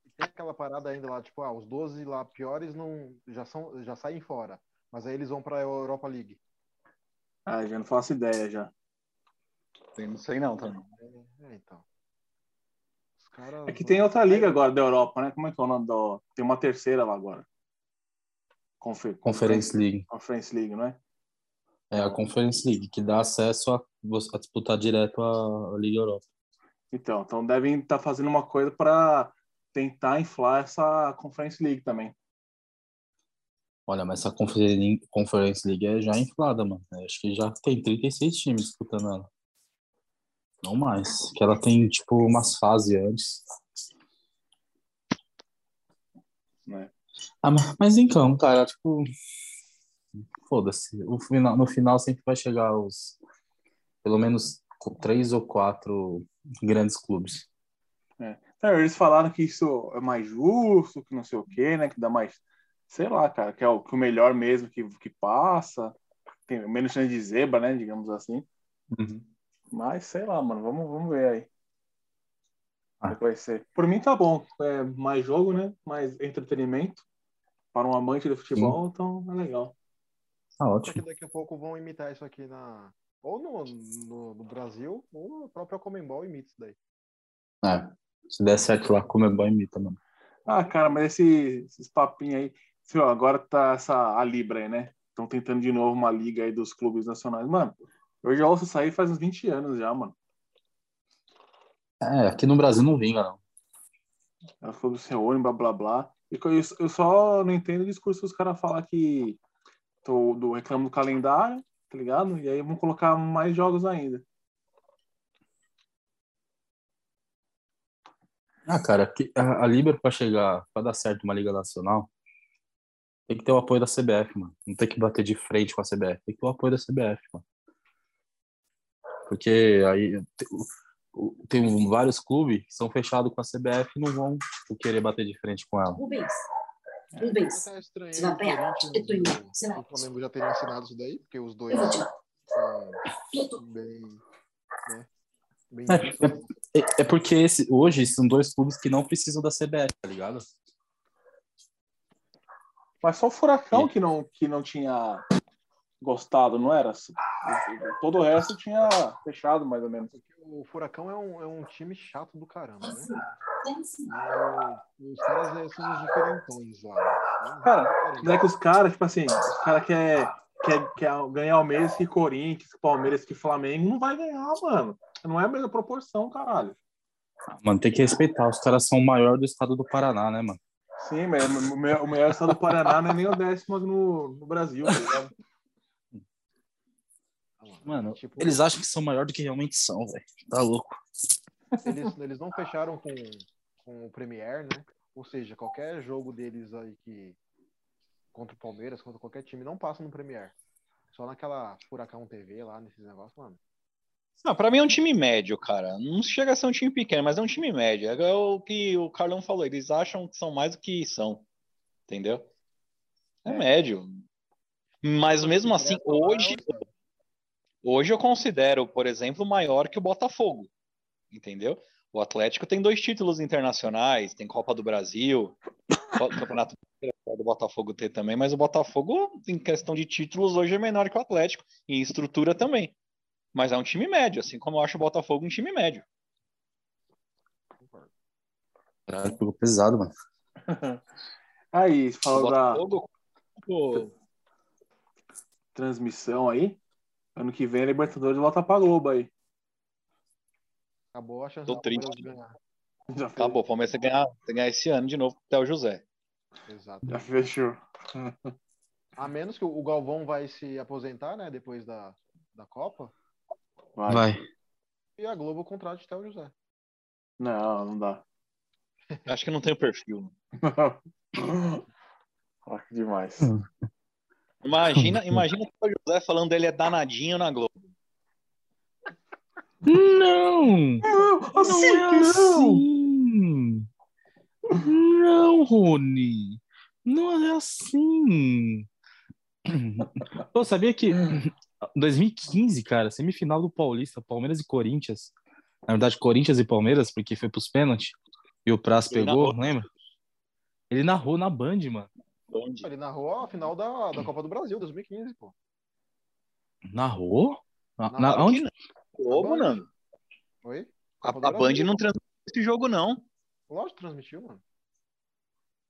E tem aquela parada ainda lá, tipo, ah, os 12 lá piores não, já, são, já saem fora. Mas aí eles vão pra Europa League. Ah, já não faço ideia já. Eu não sei não também. É, então. Os caras. É que tem outra liga agora da Europa, né? Como é que é o nome do... Tem uma terceira lá agora. Confer... Conference League. Conference League, não é? É a Conference League, que dá acesso a, a disputar direto a, a Liga Europa. Então, então devem estar fazendo uma coisa para tentar inflar essa Conference League também. Olha, mas essa Conferen- Conference League é já inflada, mano. Acho que já tem 36 times disputando ela. Não mais. Que ela tem, tipo, umas fases antes. Né? Ah, mas, então, cara, tipo. Foda-se. No final sempre vai chegar os. Pelo menos três ou quatro grandes clubes. É, eles falaram que isso é mais justo, que não sei o quê, né? Que dá mais. Sei lá, cara, que é o, que o melhor mesmo que, que passa. Tem menos chance de zebra, né? Digamos assim. Mas sei lá, mano. Vamos, vamos ver aí. Ah. É que vai ser. Por mim tá bom. É mais jogo, né? Mais entretenimento. Para um amante do futebol, então é legal. Tá Só ótimo. que daqui a pouco vão imitar isso aqui na. Ou no, no, no Brasil, ou na própria Comembol imita isso daí. É. Se der certo lá, como é bom imita, mano. Ah, cara, mas esse, esses papinhos aí. Assim, ó, agora tá essa a Libra aí, né? Estão tentando de novo uma liga aí dos clubes nacionais. Mano, eu já ouço sair faz uns 20 anos já, mano. É, aqui no Brasil não vinga, não. Ela falou do seu blá blá blá. E eu, eu só não entendo o discurso dos caras falar que tô do reclamo do calendário, tá ligado? E aí vão colocar mais jogos ainda. Ah, cara, a, a Liber pra chegar, pra dar certo uma Liga Nacional, tem que ter o apoio da CBF, mano. Não tem que bater de frente com a CBF, tem que ter o apoio da CBF, mano. Porque aí tem vários clubes que são fechados com a CBF e não vão tipo, querer bater de frente com ela. Rubens. Eu Rubens. até estranhei Você vai o apanhar. Eu tô indo. e Você vai. o Flamengo já terem assinado isso daí, porque os dois Eu vou te são bem. Né, bem É, né? É, é porque esse, hoje são dois clubes que não precisam da CBF, tá ligado? Mas só o Furacão que não, que não tinha gostado, não era? Todo o resto tinha fechado, mais ou menos. O Furacão é um, é um time chato do caramba, né? Tem sim. E Os caras é, são os diferentões lá. Cara, Mas é que os caras, tipo assim, os caras querem quer, quer ganhar o mesmo que Corinthians, que Palmeiras, que Flamengo, não vai ganhar, mano. Não é a mesma proporção, caralho. Mano, tem que respeitar. Os caras são o maior do estado do Paraná, né, mano? Sim, mas o melhor estado do Paraná não é nem o décimo no, no Brasil, tá ligado? Mano, Tipo- eles acham que são maior do que realmente são, velho. Tá louco. Eles, eles não fecharam com, com o Premier, né? Ou seja, qualquer jogo deles aí que. Contra o Palmeiras, contra qualquer time, não passa no Premier. Só naquela Furacão TV lá, nesses negócios, mano. Não, pra mim é um time médio, cara. Não chega a ser um time pequeno, mas é um time médio. É o que o Carlão falou, eles acham que são mais do que são. Entendeu? É, É. médio. Mas mesmo assim, hoje, é o- hoje eu considero, por exemplo, maior que o Botafogo. Entendeu? O Atlético tem dois títulos internacionais, tem Copa do Brasil, Campeonato do Botafogo ter também, mas o Botafogo, em questão de títulos, hoje é menor que o Atlético, e em estrutura também. Mas é um time médio, assim como eu acho o Botafogo um time médio. Caralho, pegou pesado, mano. Aí, O falando da Botafogo, pô, transmissão aí, ano que vem a Libertadores volta pra Globo aí. Acabou a chance Tô triste. ganhar. Já, acabou. O Palmeiras vai ganhar, ganhar esse ano de novo até o José. Exato. já fechou. A menos que o Galvão vai se aposentar, né? Depois da, da Copa. Vai. Vai. E a Globo contrata até o José. Não, não dá. Acho que não tem o perfil. Olha que demais. Imagina, imagina o José falando dele é danadinho na Globo. Não! Assim, Não é assim! Não, Rony! Não é assim! Pô, sabia que 2015, cara, semifinal do Paulista, Palmeiras e Corinthians. Na verdade, Corinthians e Palmeiras, porque foi pros pênaltis. E o Praz pegou, narrou. lembra? Ele narrou na Band, mano. Onde? Ele narrou a final da, da Copa do Brasil, 2015, pô. Narrou? Na, na- Narrou onde? Globo, não. Oi? A, do a Band não transmite esse jogo, não. Lógico que transmitiu, mano.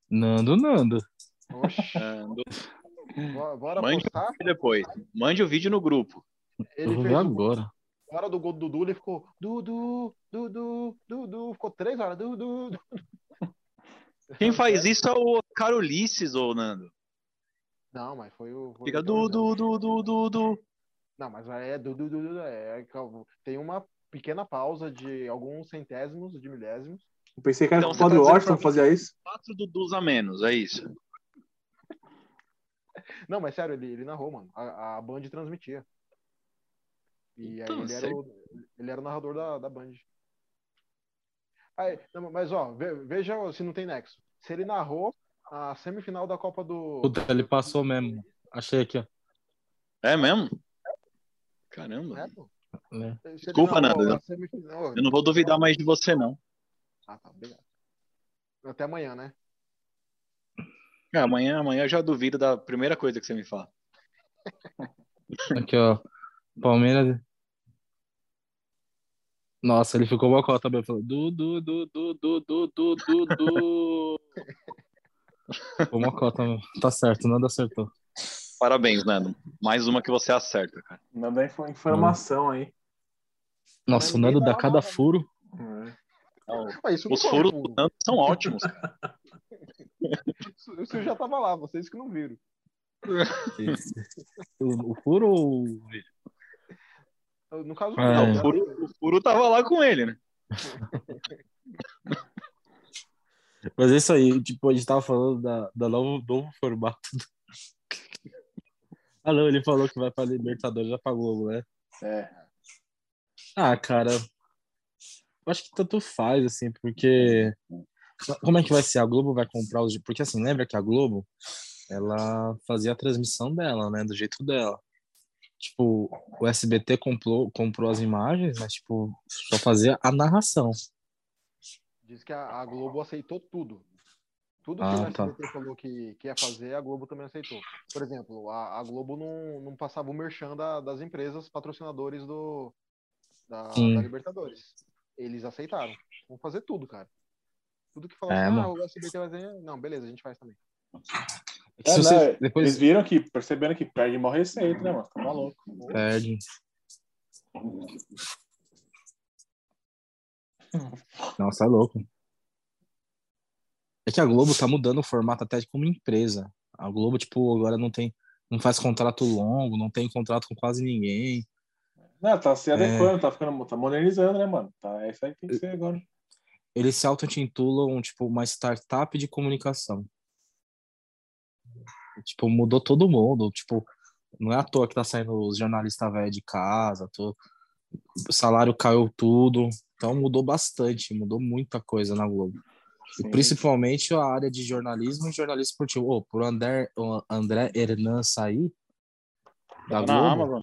Nando, Nando. Oxi. Ah, do- Bora- Bora Mande postar. o vídeo depois. Mande o vídeo no grupo. Ele Eu vou ver fez agora. Na hora do gol do Dudu, ele ficou Dudu, Dudu, Dudu. Ficou três horas. Dudu. Dudu. Quem faz isso é o Oscar Ulisses, ô Nando. Não, mas foi o. Fica o du, Vitor du, du, du, du, du. Não, mas é Dudu, Dudu. É, tem uma pequena pausa de alguns centésimos de milésimos. Eu pensei que era Então, o você Padre tá Washington fazia isso. Quatro Dudus a menos, é isso. Não, mas sério, ele, ele narrou, mano. A, a Band transmitia. E aí Então, ele, era o, ele era o narrador da, da Band. Aí, não, mas ó, ve- veja se não tem nexo. Se ele narrou a semifinal da Copa do. Puta, ele passou mesmo. Achei aqui, ó. É mesmo? Caramba. É. É. Desculpa, narrou Nando, a semifinal- Eu não vou duvidar mais de você, não. Ah, tá, obrigado. Até amanhã, né? É, amanhã, amanhã eu já duvido da primeira coisa que você me fala. Aqui, ó. Palmeiras. Nossa, ele ficou mocó também. Falou: Du, du, du, du, du, du, du, du, du. Ficou mocó também. Tá certo, nada acertou. Parabéns, Nando. Mais uma que você acerta, cara. Dá info- informação aí. Nossa, o Nando dá cada nada. furo. Isso não Os furos pô. do Nando são ótimos. cara. Isso, isso eu já tava lá, vocês que não viram. O, o furo ou o vídeo? No caso, É. não, Não, o, furo, o furo tava lá com ele, né? Mas é isso aí, tipo, a gente tava falando da, da novo, novo formato. do- Ah, não, ele falou que vai pra Libertadores já pra Globo, né? É. Ah, cara, eu acho que tanto faz, assim, porque. Como é que vai ser? A Globo vai comprar os. Porque, assim, lembra que a Globo, ela fazia a transmissão dela, né? Do jeito dela. Tipo, o SBT comprou, comprou as imagens, mas, tipo, só fazia a narração. Diz que a, a Globo aceitou tudo. Tudo que Ah, o tá. SBT falou que, que ia fazer, a Globo também aceitou. Por exemplo, a, a Globo não, não passava o merchan da- das empresas patrocinadores do, da, da Libertadores. Eles aceitaram. Vão fazer tudo, cara. Tudo que falou É, ah, o SBT vai fazer. Não, beleza, a gente faz também. É É, se né, você Eles depois viram que, perceberam que perde maior receita, né, mano? Tá maluco. perde. Nossa, é louco. É que a Globo tá mudando o formato até como empresa. A Globo, tipo, agora não tem, não faz contrato longo, não tem contrato com quase ninguém. Não, tá se adequando, tá ficando, tá modernizando, né, mano? Tá, é isso aí que tem que ser agora. Eles se auto-intitulam, tipo, uma startup de comunicação. Tipo, mudou todo mundo. Tipo, Não é à toa que tá saindo os jornalistas velhos de casa, tô... o salário caiu tudo. Então mudou bastante, mudou muita coisa na Globo. E Sim. principalmente a área de jornalismo e jornalismo esportivo. Ô, por André, o André Hernan sair da na Globo, Amazon.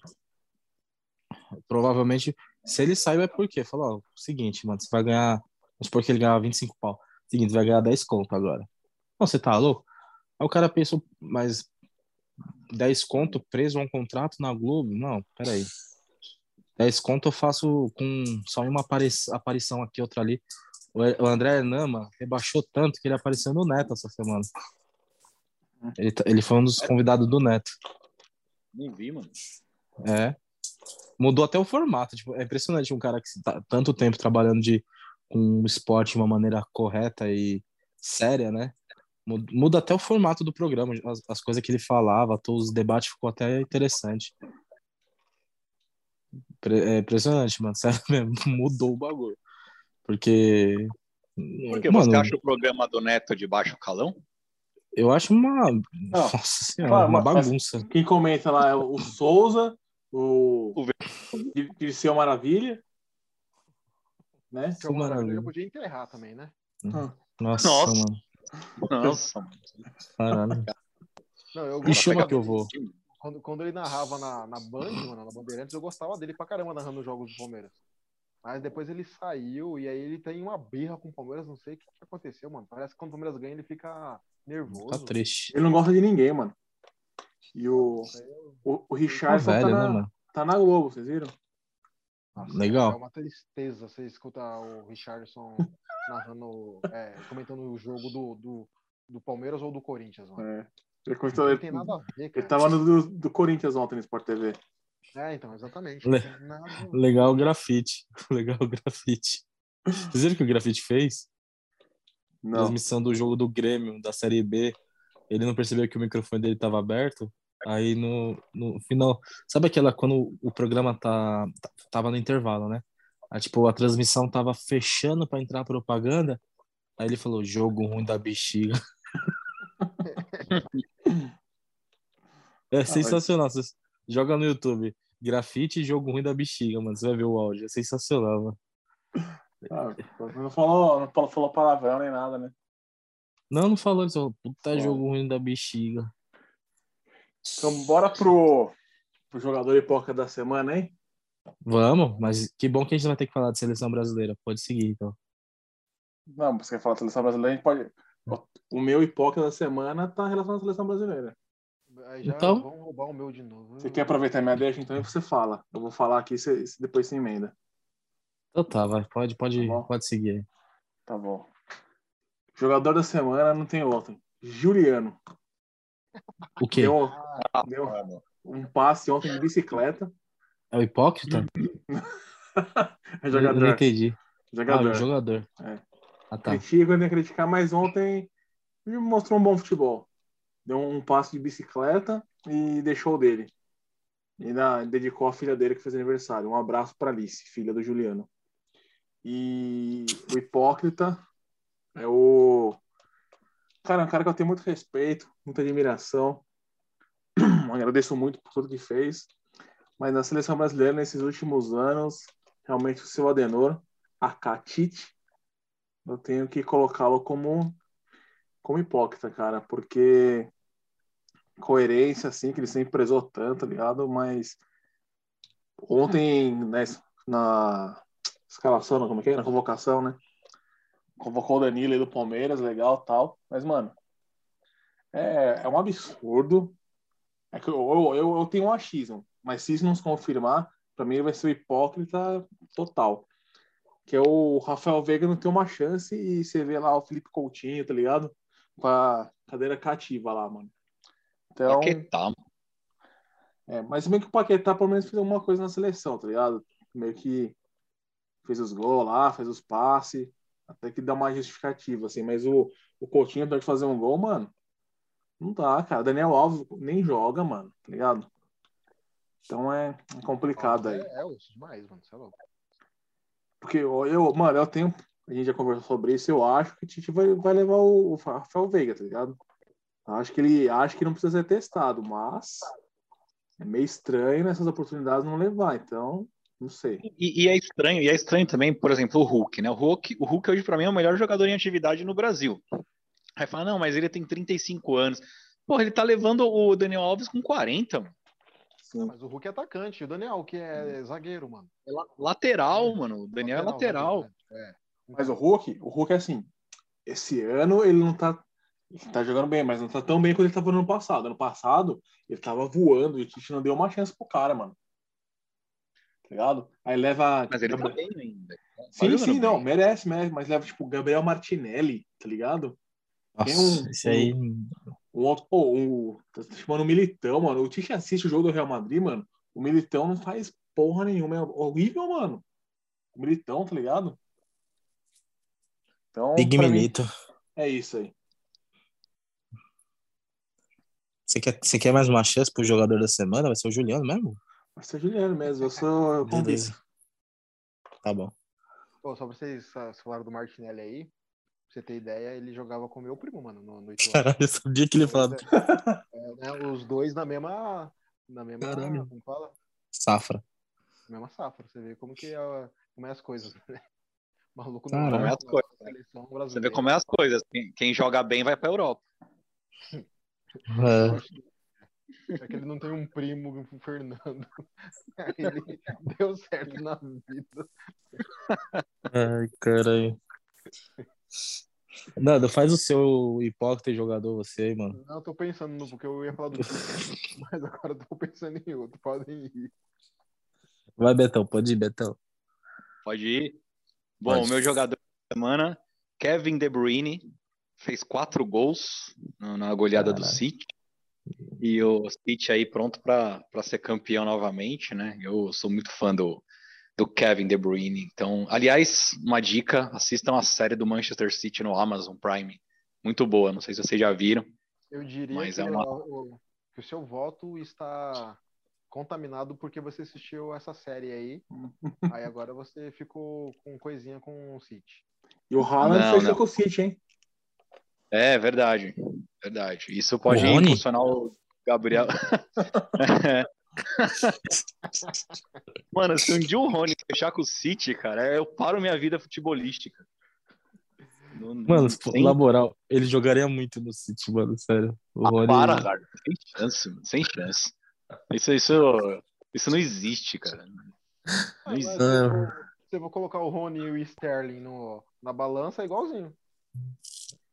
provavelmente, se ele sair, é por quê? Falou, ó, o seguinte, mano, você vai ganhar, vamos supor que ele ganhava 25 pau. Seguinte, vai ganhar 10 conto agora. Não, você tá louco? Aí o cara pensou, mas 10 conto preso a um contrato na Globo? Não, peraí. 10 conto eu faço com só uma apari- aparição aqui, outra ali. O André Hernan, rebaixou tanto que ele apareceu no Neto essa semana. Ele, tá- ele foi um dos convidados do Neto. Nem vi, mano. É. Mudou até o formato. Tipo, é impressionante um cara que tá tanto tempo trabalhando de, com o esporte de uma maneira correta e séria, né? Mu- Muda até o formato do programa, as, as coisas que ele falava, todos os debates ficou até interessante. É impressionante, mano. Sério mesmo, mudou o bagulho. Porque. Porque mano, você acha o programa do Neto de baixo calão? eu acho uma. Nossa senhora, Claro, uma bagunça. Quem comenta lá é o Souza, o, O Dir- Dirceu Maravilha, né? Que o Maravilha maravilha. já podia enterrar também, né? Nossa, Nossa. mano. Nossa, mano. Caralho. Não, eu Me gosto- chama que eu vou. Quando, quando ele narrava na, na Band, mano, na Bandeirantes, eu gostava dele pra caramba narrando os jogos do Palmeiras. Mas depois ele saiu e aí ele tem uma birra com o Palmeiras, não sei o que, que aconteceu, mano. Parece que quando o Palmeiras ganha ele fica nervoso. Tá triste. Ele não gosta de ninguém, mano. E o, o, o Tá Richardson velho, tá, né, na, mano? tá na Globo, vocês viram? Nossa, Legal. É uma tristeza você escutar o Richardson narrando, é, comentando o jogo do, do, do Palmeiras ou do Corinthians, mano. É. Ele, comentou- Não ele, tem nada a ver, ele tava no do, do Corinthians ontem no Sport TV. É, então, exatamente. Le-. Legal o grafite. Legal o grafite. Vocês viram o que o grafite fez? Não. Transmissão do jogo do Grêmio, da Série B. Ele não percebeu que o microfone dele estava aberto. Aí no, no final. Sabe aquela quando o programa tá, tá- tava no intervalo, né? Aí, tipo, a transmissão tava fechando para entrar a propaganda. Aí ele falou: jogo ruim da bexiga. é sensacional. Vocês joga no YouTube. Grafite e jogo ruim da bexiga, mano. Você vai ver o áudio. É sensacional, mano. Ah, não falou, não falou, palavrão nem nada, né? Não, não falou isso. Puta jogo ruim da bexiga. Então, bora pro, pro jogador hipócrita da semana, hein? Vamos, mas que bom que a gente vai ter que falar de seleção brasileira. Pode seguir, então. Não, você quer falar da seleção brasileira, a gente pode. O meu hipócrita da semana tá relacionado à seleção brasileira. Aí já Então? vão roubar o meu de novo. Você quer aproveitar minha deixa, então e você fala. Eu vou falar aqui, você depois você emenda. Então tá, vai. Pode, pode, Tá bom. pode seguir aí. Tá bom. Jogador da semana não tem outro. Juliano. O quê? Deu, Ah, deu mano. um passe ontem de bicicleta. É o hipócrita? É Eu não jogador. entendi. Ah, Jogador. o jogador. É. Ah, tá. Critica é criticar, mas ontem ele mostrou um bom futebol. Deu um passe de bicicleta e deixou dele. E ainda dedicou a filha dele que fez aniversário. Um abraço para Alice, filha do Juliano. E o hipócrita é o. Cara, um cara que eu tenho muito respeito, muita admiração. Agradeço muito por tudo que fez. Mas na seleção brasileira, nesses últimos anos, realmente o seu Adenor, a Catite, eu tenho que colocá-lo como como hipócrita, cara, porque coerência assim que ele sempre prezou tanto, tá ligado? Mas ontem, né, na escalação, como é que é? Na convocação, né? Convocou o Danilo aí do Palmeiras, legal, tal. Mas mano, é, é um absurdo. É que eu, eu, eu, tenho um achismo, mas se isso não se confirmar, pra mim vai ser o hipócrita total que é o Rafael Veiga não tem uma chance e você vê lá o Felipe Coutinho, tá ligado? Com a cadeira cativa lá, mano. Então, Paquetá. é, mas meio que o Paquetá pelo menos fez alguma coisa na seleção, tá ligado? Meio que fez os gols lá, fez os passes, até que dá uma justificativa, assim, mas o, o Coutinho pode fazer um gol, mano. Não dá, cara. Daniel Alves nem joga, mano, tá ligado? Então é, é complicado aí. É, é osso demais, mano. Você é louco. Porque eu, eu, mano, eu tenho. A gente já conversou sobre isso. Eu acho que o Tite vai, vai levar o, o Rafael Veiga, tá ligado? Acho que ele acho que não precisa ser testado, mas É meio estranho nessas oportunidades não levar, então, não sei. E, e é estranho, e é estranho também, por exemplo, o Hulk, né? O Hulk, o Hulk hoje, para mim, é o melhor jogador em atividade no Brasil. Aí fala, não, mas ele tem 35 anos. Porra, ele tá levando o Daniel Alves com 40, mano. Sim. Mas o Hulk é atacante, o Daniel, que é zagueiro, mano. É la- lateral, mano. O Daniel é lateral. zagueiro, É. Mas o Hulk, o Hulk é assim, esse ano ele não tá. Ele tá jogando bem, mas não tá tão bem quanto ele tava no ano passado. Ano passado, ele tava voando e o Tite não deu uma chance pro cara, mano. Tá ligado? Aí leva. Mas ele tá bem ainda. Sim, sim, não, bem. merece, merece, mas leva, tipo, Gabriel Martinelli, tá ligado? Tem Nossa, um- esse aí. Um outro, pô, um, tá chamando o Militão, mano. O Tite assiste o jogo do Real Madrid, mano. O Militão não faz porra nenhuma. É horrível, mano. O Militão, tá ligado? Então, Big pra mim, Milito. é isso aí. Você quer, você quer mais uma chance pro jogador da semana? Vai ser o Juliano mesmo? Vai ser Juliano mesmo. Eu sou. Beleza. Tá bom. Pô, só pra vocês falaram do Martinelli aí, pra você ter ideia, ele jogava com o meu primo, mano, no, no Ituano. Caralho, eu sabia que ele ia falar É, né, os dois na mesma. Na mesma. Caralho. Como fala? safra. Na mesma safra. Você vê como que é, como é as coisas, né? Maluco Caralho. não Como é as coisas, né? Você vê como é as coisas. Quem, quem joga bem vai pra Europa. É, É que ele não tem um primo, o Fernando. Aí ele deu certo na vida. Ai, caralho. Nada, faz o seu hipócrita jogador você aí, mano. Não, eu tô pensando no, porque eu ia falar do mas agora eu tô pensando em outro. Podem ir. Vai, Betão, pode ir, Betão. Pode ir. Bom, Pode. meu jogador da semana, Kevin De Bruyne, fez quatro gols na goleada do Caralho. City. E o City aí pronto para ser campeão novamente, né? Eu sou muito fã do, do Kevin De Bruyne. Então, aliás, uma dica, assistam a série do Manchester City no Amazon Prime. Muito boa, não sei se vocês já viram. Eu diria Mas que, é uma- o, que o seu voto está contaminado porque você assistiu essa série aí. aí agora você ficou com coisinha com o City. E o Haaland Não, fechou não. com o City, hein? É verdade, verdade. Isso pode Rony? impulsionar o Gabriel. Mano, se um dia o Rony fechar com o City, cara, eu paro minha vida futebolística. Não- Mano, sem- na moral, ele jogaria muito no City, mano, sério. O Ah, Rony- para, cara. Sem chance, mano. Sem chance. Isso, isso, isso não existe, cara. Não Ah, mas existe. se eu se eu vou colocar o Rony e o Sterling no, na balança, é igualzinho.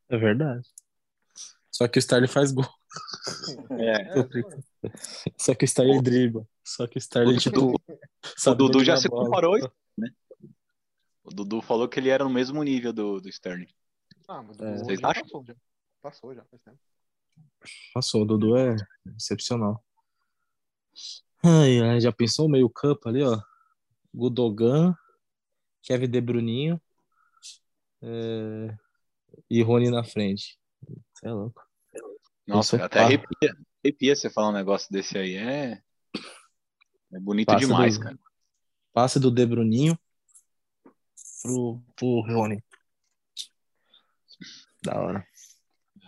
É verdade. Só que o Starling faz gol. É. Só que o Starling dribla. Só que o Starling, O tipo, Dudu, o Dudu já se bola. comparou, né? O Dudu falou que ele era no mesmo nível do, do Sterling. Ah, mas É. o Vocês já acham? passou já. Passou já, faz tempo. Nossa, o Dudu é excepcional. Ai, ai, já pensou o meio campo ali, ó? Gudogan, Kevin De Bruninho é, e Rony na frente. Você é louco. Nossa, até arrepia. Arrepia você falar um negócio desse aí. É, é bonito Passa demais, do- cara. Passe do De Bruninho pro, pro Rony. Da hora.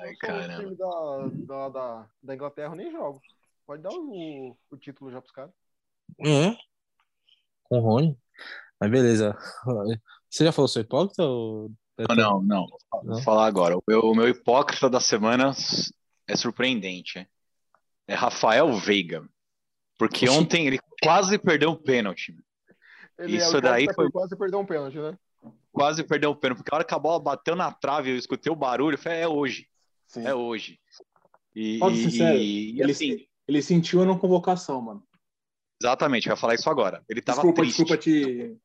Ai, sou o caramba. time da, da, da, da Inglaterra, eu nem jogo. Pode dar o, o título já pros caras. É. Com o Rony. Mas beleza. Você já falou seu hipócrita? Ou... Não, não, não. Vou falar agora. O meu, o meu hipócrita da semana é surpreendente. é. É Rafael Veiga. Porque Oxi. ontem ele quase perdeu um pênalti. Ele Isso é o cara daí tá foi- quase perder um pênalti, né? Quase perdeu um pênalti. Porque a hora que a bola bateu na trave, eu escutei o barulho. Eu falei, é hoje. Sim. É hoje. E, Pode ser e- sério, e, ele- assim, Ele sentiu a não convocação, mano. exatamente, eu ia falar isso agora. Ele tava Desculpa, triste. desculpa te.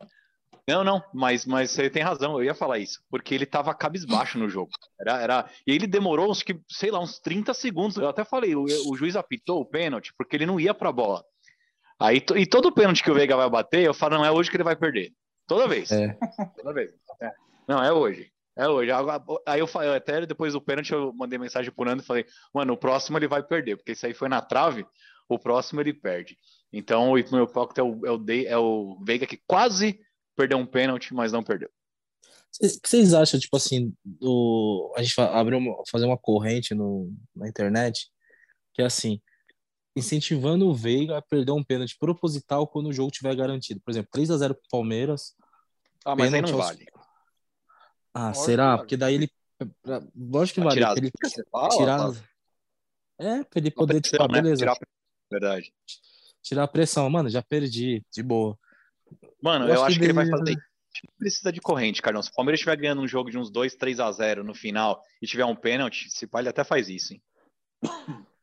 Não, não, mas, mas você tem razão, eu ia falar isso, porque ele tava cabisbaixo no jogo. Era, era, e ele demorou uns, que, sei lá, uns 30 segundos. Eu até falei, o, o juiz apitou o pênalti, porque ele não ia pra bola. Aí, e todo pênalti que o Veiga vai bater, eu falo, não, é hoje que ele vai perder. Toda vez. É. Toda vez. É. Não, é hoje. É hoje. Aí eu falei, até depois do pênalti, eu mandei mensagem pro Nando e falei, mano, o próximo ele vai perder, porque isso aí foi na trave, o próximo ele perde. Então, o meu hipócrita é o, é o, De- é o Veiga que quase perdeu um pênalti, mas não perdeu. Vocês- O que vocês acham, tipo assim, do... a gente abriu uma, fazer uma corrente no, na internet, que é assim, incentivando o Veiga a perder um pênalti proposital quando o jogo tiver garantido. Por exemplo, 3 a 0 pro Palmeiras. Ah, mas aí não aos- vale. Ah, Lógico será? vale. Porque daí ele. Lógico que vale. ele fala, tirar. fala. É, pra ele poder, tipo, pressão, ah, né? beleza. Tirar a pressão, Verdade. Tirar a pressão. Mano, já perdi. De boa. Mano, Eu eu, acho acho que que ele vai fazer. Não precisa de corrente, Carlão. Se o Palmeiras estiver ganhando um jogo de uns 2, 3 a 0 no final e tiver um pênalti, se pá, ele até faz isso, hein?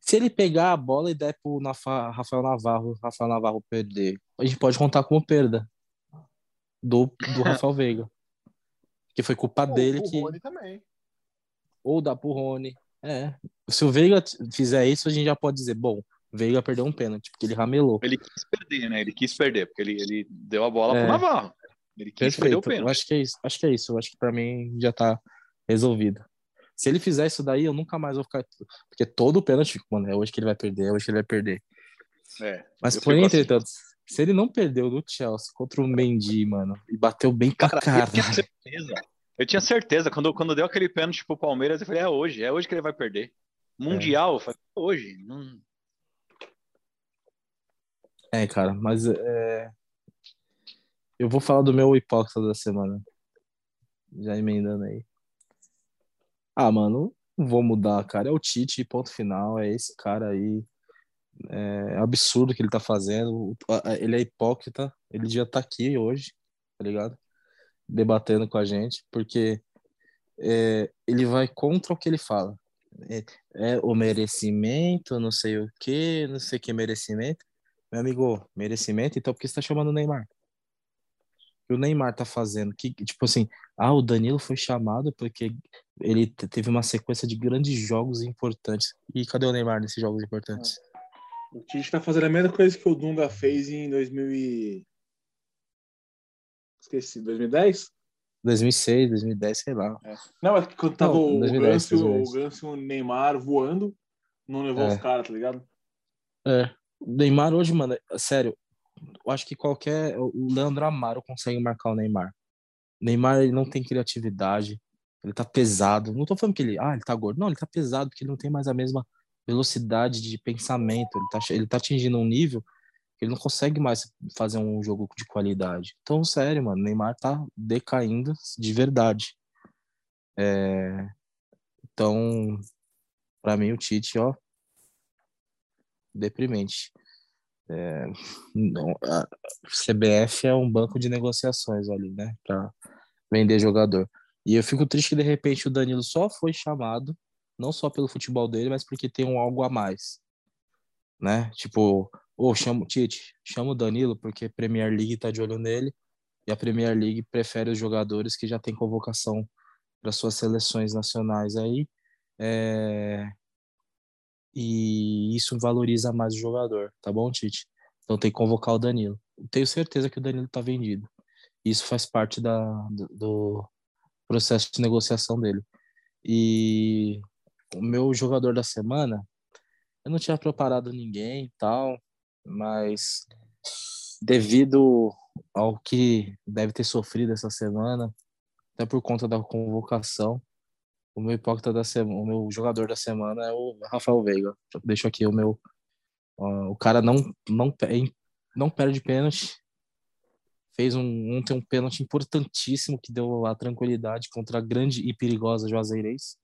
Se ele pegar a bola e der pro Rafael Navarro, Rafael Navarro perder, a gente pode contar como perda do, do Rafael Veiga. Que foi culpa Pô, dele o que. Rony também. Ou dá pro Rony. É. Se o Veiga fizer isso, a gente já pode dizer, bom, Veiga perdeu um pênalti, porque ele ramelou. Ele quis perder, né? Ele quis perder, porque ele, ele deu a bola É. pro Navarro. Ele quis perder o Perfeito. Eu pênalti. acho que é isso. Acho que é isso. Eu acho que pra mim já tá resolvido. Se ele fizer isso daí, eu nunca mais vou ficar. Porque todo pênalti, mano, é hoje que ele vai perder, é hoje que ele vai perder. É. Mas, porém, assim. entretanto, se ele não perdeu do Chelsea contra o Mendy, mano, e bateu bem pra Cara, eu tinha certeza. Eu tinha certeza. Quando, quando deu aquele pênalti pro Palmeiras, eu falei, é hoje, é hoje que ele vai perder. Mundial, eu falei, é hoje. Não... É, cara, mas é... eu vou falar do meu hipócrita da semana. Já emendando aí. Ah, mano, não vou mudar, cara. É o Tite, ponto final. É esse cara aí. É absurdo o que ele tá fazendo. Ele é hipócrita. Ele devia estar aqui hoje, tá ligado? Debatendo com a gente, porque é, ele vai contra o que ele fala. É, é o merecimento, não sei o que, não sei o que merecimento. Meu amigo, merecimento, então por que você tá chamando o Neymar? O que o Neymar tá fazendo? Que, tipo assim, ah, o Danilo foi chamado porque ele te- teve uma sequência de grandes jogos importantes. E cadê o Neymar nesses jogos importantes? O Tite tá fazendo a mesma coisa que o Dunga fez em 2000 e... Esqueci, 2010? 2006, 2010, sei lá. Não, é que quando tava Não, o, 2010, Ganso, o 2010. Ganso e o Neymar voando, não levou É. os caras, tá ligado? É. O Neymar hoje, mano, sério, eu acho que qualquer. O Leandro Amaro consegue marcar o Neymar. O Neymar, ele não tem criatividade, ele tá pesado. Não tô falando que ele. Ah, ele tá gordo. Não, ele tá pesado porque ele não tem mais a mesma velocidade de pensamento. Ele tá, ele tá atingindo um nível que ele não consegue mais fazer um jogo de qualidade. Então, sério, mano, o Neymar tá decaindo de verdade. É, Então, pra mim, o Tite, ó, deprimente. É, não, a CBF é um banco de negociações ali, né, para vender jogador. E eu fico triste que de repente o Danilo só foi chamado, não só pelo futebol dele, mas porque tem um algo a mais, né? Tipo, ou chama o Tite, chama o Danilo porque a Premier League tá de olho nele e a Premier League prefere os jogadores que já têm convocação para suas seleções nacionais aí. É, e isso valoriza mais o jogador, tá bom, Tite? Então tem que convocar o Danilo. Tenho certeza que o Danilo tá vendido. Isso faz parte da, do, processo de negociação dele. E o meu jogador da semana, eu não tinha preparado ninguém e tal, mas devido ao que deve ter sofrido essa semana, até por conta da convocação, o meu hipócrita da semana, o meu jogador da semana é o Rafael Veiga. Deixo aqui o meu. ó, o cara não, não, não perde pênalti. Fez um, ontem um pênalti importantíssimo que deu a tranquilidade contra a grande e perigosa Juazeirense.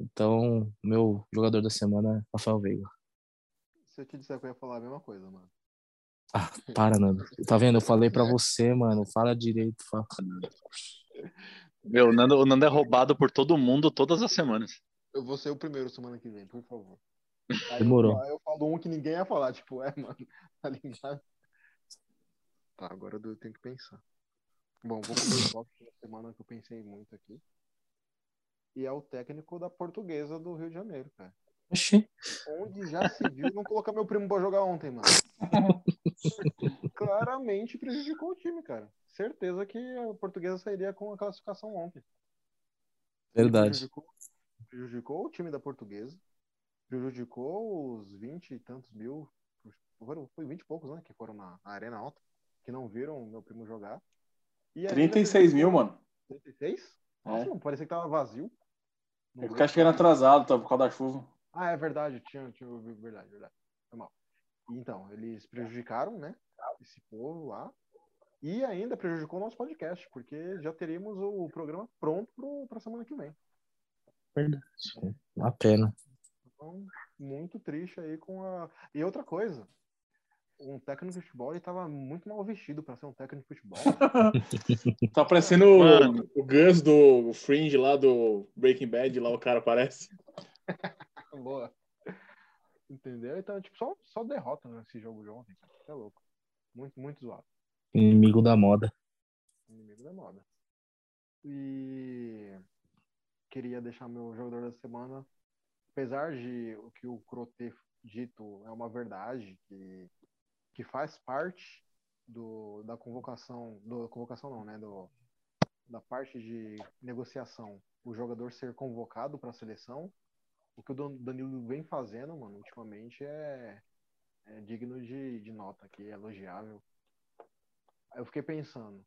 Então, meu jogador da semana é Rafael Veiga. Se eu te disser que eu ia falar a mesma coisa, mano. Ah, para, Nando. Tá vendo? Eu falei pra você, mano. Fala direito. Fala. Meu, o Nando, o Nando é roubado por todo mundo todas as semanas. Eu vou ser o primeiro semana que vem, por favor. Aí Demorou. Eu, aí eu falo um que ninguém ia falar, tipo, é, mano, tá ligado? Tá, agora eu tenho que pensar. Bom, vou com o tópico da semana que eu pensei muito aqui. E é o técnico da portuguesa do Rio de Janeiro, cara. Oxi. Onde já se viu não colocar meu primo pra jogar ontem, mano. Claramente prejudicou o time, cara. Certeza que a portuguesa sairia com a classificação ontem. Verdade. Prejudicou, prejudicou o time da portuguesa, prejudicou os 20 e tantos mil, foram, foi 20 e poucos, né, que foram na, na Arena Alta, que não viram o meu primo jogar. E ainda 36 mil, mano. 36? Nossa, É. mano, parecia que tava vazio. Não É que viu? o cara chegando atrasado, tá, por causa da chuva. Ah, é verdade, tinha, tinha verdade, verdade. Foi mal. Então, eles prejudicaram, né? Esse povo lá. E ainda prejudicou o nosso podcast, porque já teríamos o programa pronto para semana que vem. Verdade. Uma pena. Então, muito triste aí com a. E outra coisa, um técnico de futebol ele tava muito mal vestido para ser um técnico de futebol. Tá parecendo o, Mano. o Gus do Fringe lá do Breaking Bad, lá o cara parece. Boa. Entendeu? Então, tipo, só, só derrota nesse jogo de ontem, cara. É louco. Muito, muito zoado. Inimigo da moda. Inimigo da moda. E queria deixar meu jogador da semana. Apesar de o que o Cro ter dito é uma verdade, que, que faz parte do, da convocação, do convocação não, né? Do, da parte de negociação, o jogador ser convocado para a seleção. O que o Dan- Danilo vem fazendo, mano, ultimamente é, é digno de, de nota, que é elogiável. Aí eu fiquei pensando,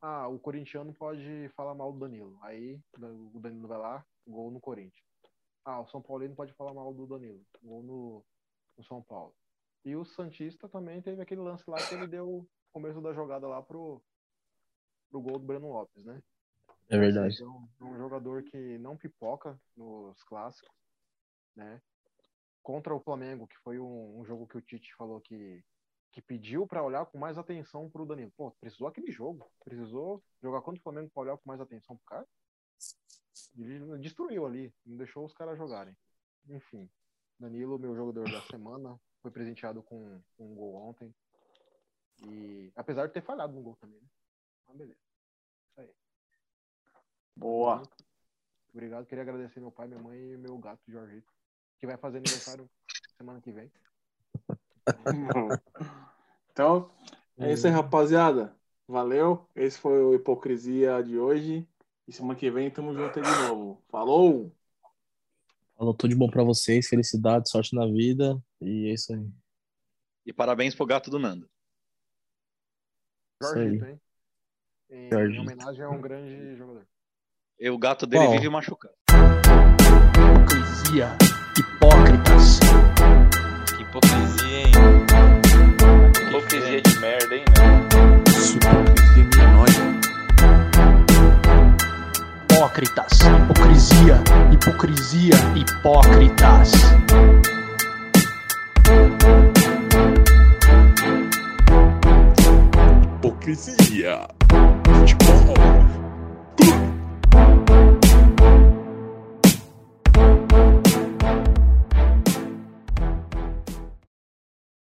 ah, o corintiano pode falar mal do Danilo. Aí o Danilo vai lá, gol no Corinthians. Ah, o São Paulino pode falar mal do Danilo, gol no, no São Paulo. E o Santista também teve aquele lance lá que ele deu o começo da jogada lá pro, pro gol do Breno Lopes, né? É verdade. Então, é um jogador que não pipoca nos clássicos, né? Contra o Flamengo, que foi um, um jogo que o Tite falou que, que pediu para olhar com mais atenção pro Danilo. Pô, precisou aquele jogo. Precisou jogar contra o Flamengo para olhar com mais atenção pro cara. Ele destruiu ali, não deixou os caras jogarem. Enfim, Danilo, meu jogador da semana, foi presenteado com, com um gol ontem. E apesar de ter falhado no gol também, né? Mas beleza. Isso aí. Boa. Obrigado. Queria agradecer meu pai, minha mãe e meu gato, Jorgito, que vai fazer aniversário semana que vem. Então, é isso aí, rapaziada. Valeu. Esse foi o Hipocrisia de hoje. E semana que vem tamo junto aí de novo. Falou! Falou tudo de bom pra vocês, felicidade, sorte na vida. E é isso aí. E parabéns pro gato do Nando. Jorgito, aí. hein? Em, homenagem a um grande jogador. E o gato dele Qual? vive machucado. Hipocrisia, hipócritas. Que hipocrisia, hein? Hipocrisia de merda, hein, meu? Isso, hipocrisia minóide. Hipócritas, hipocrisia, hipocrisia, hipócritas. Hipocrisia. Futebol.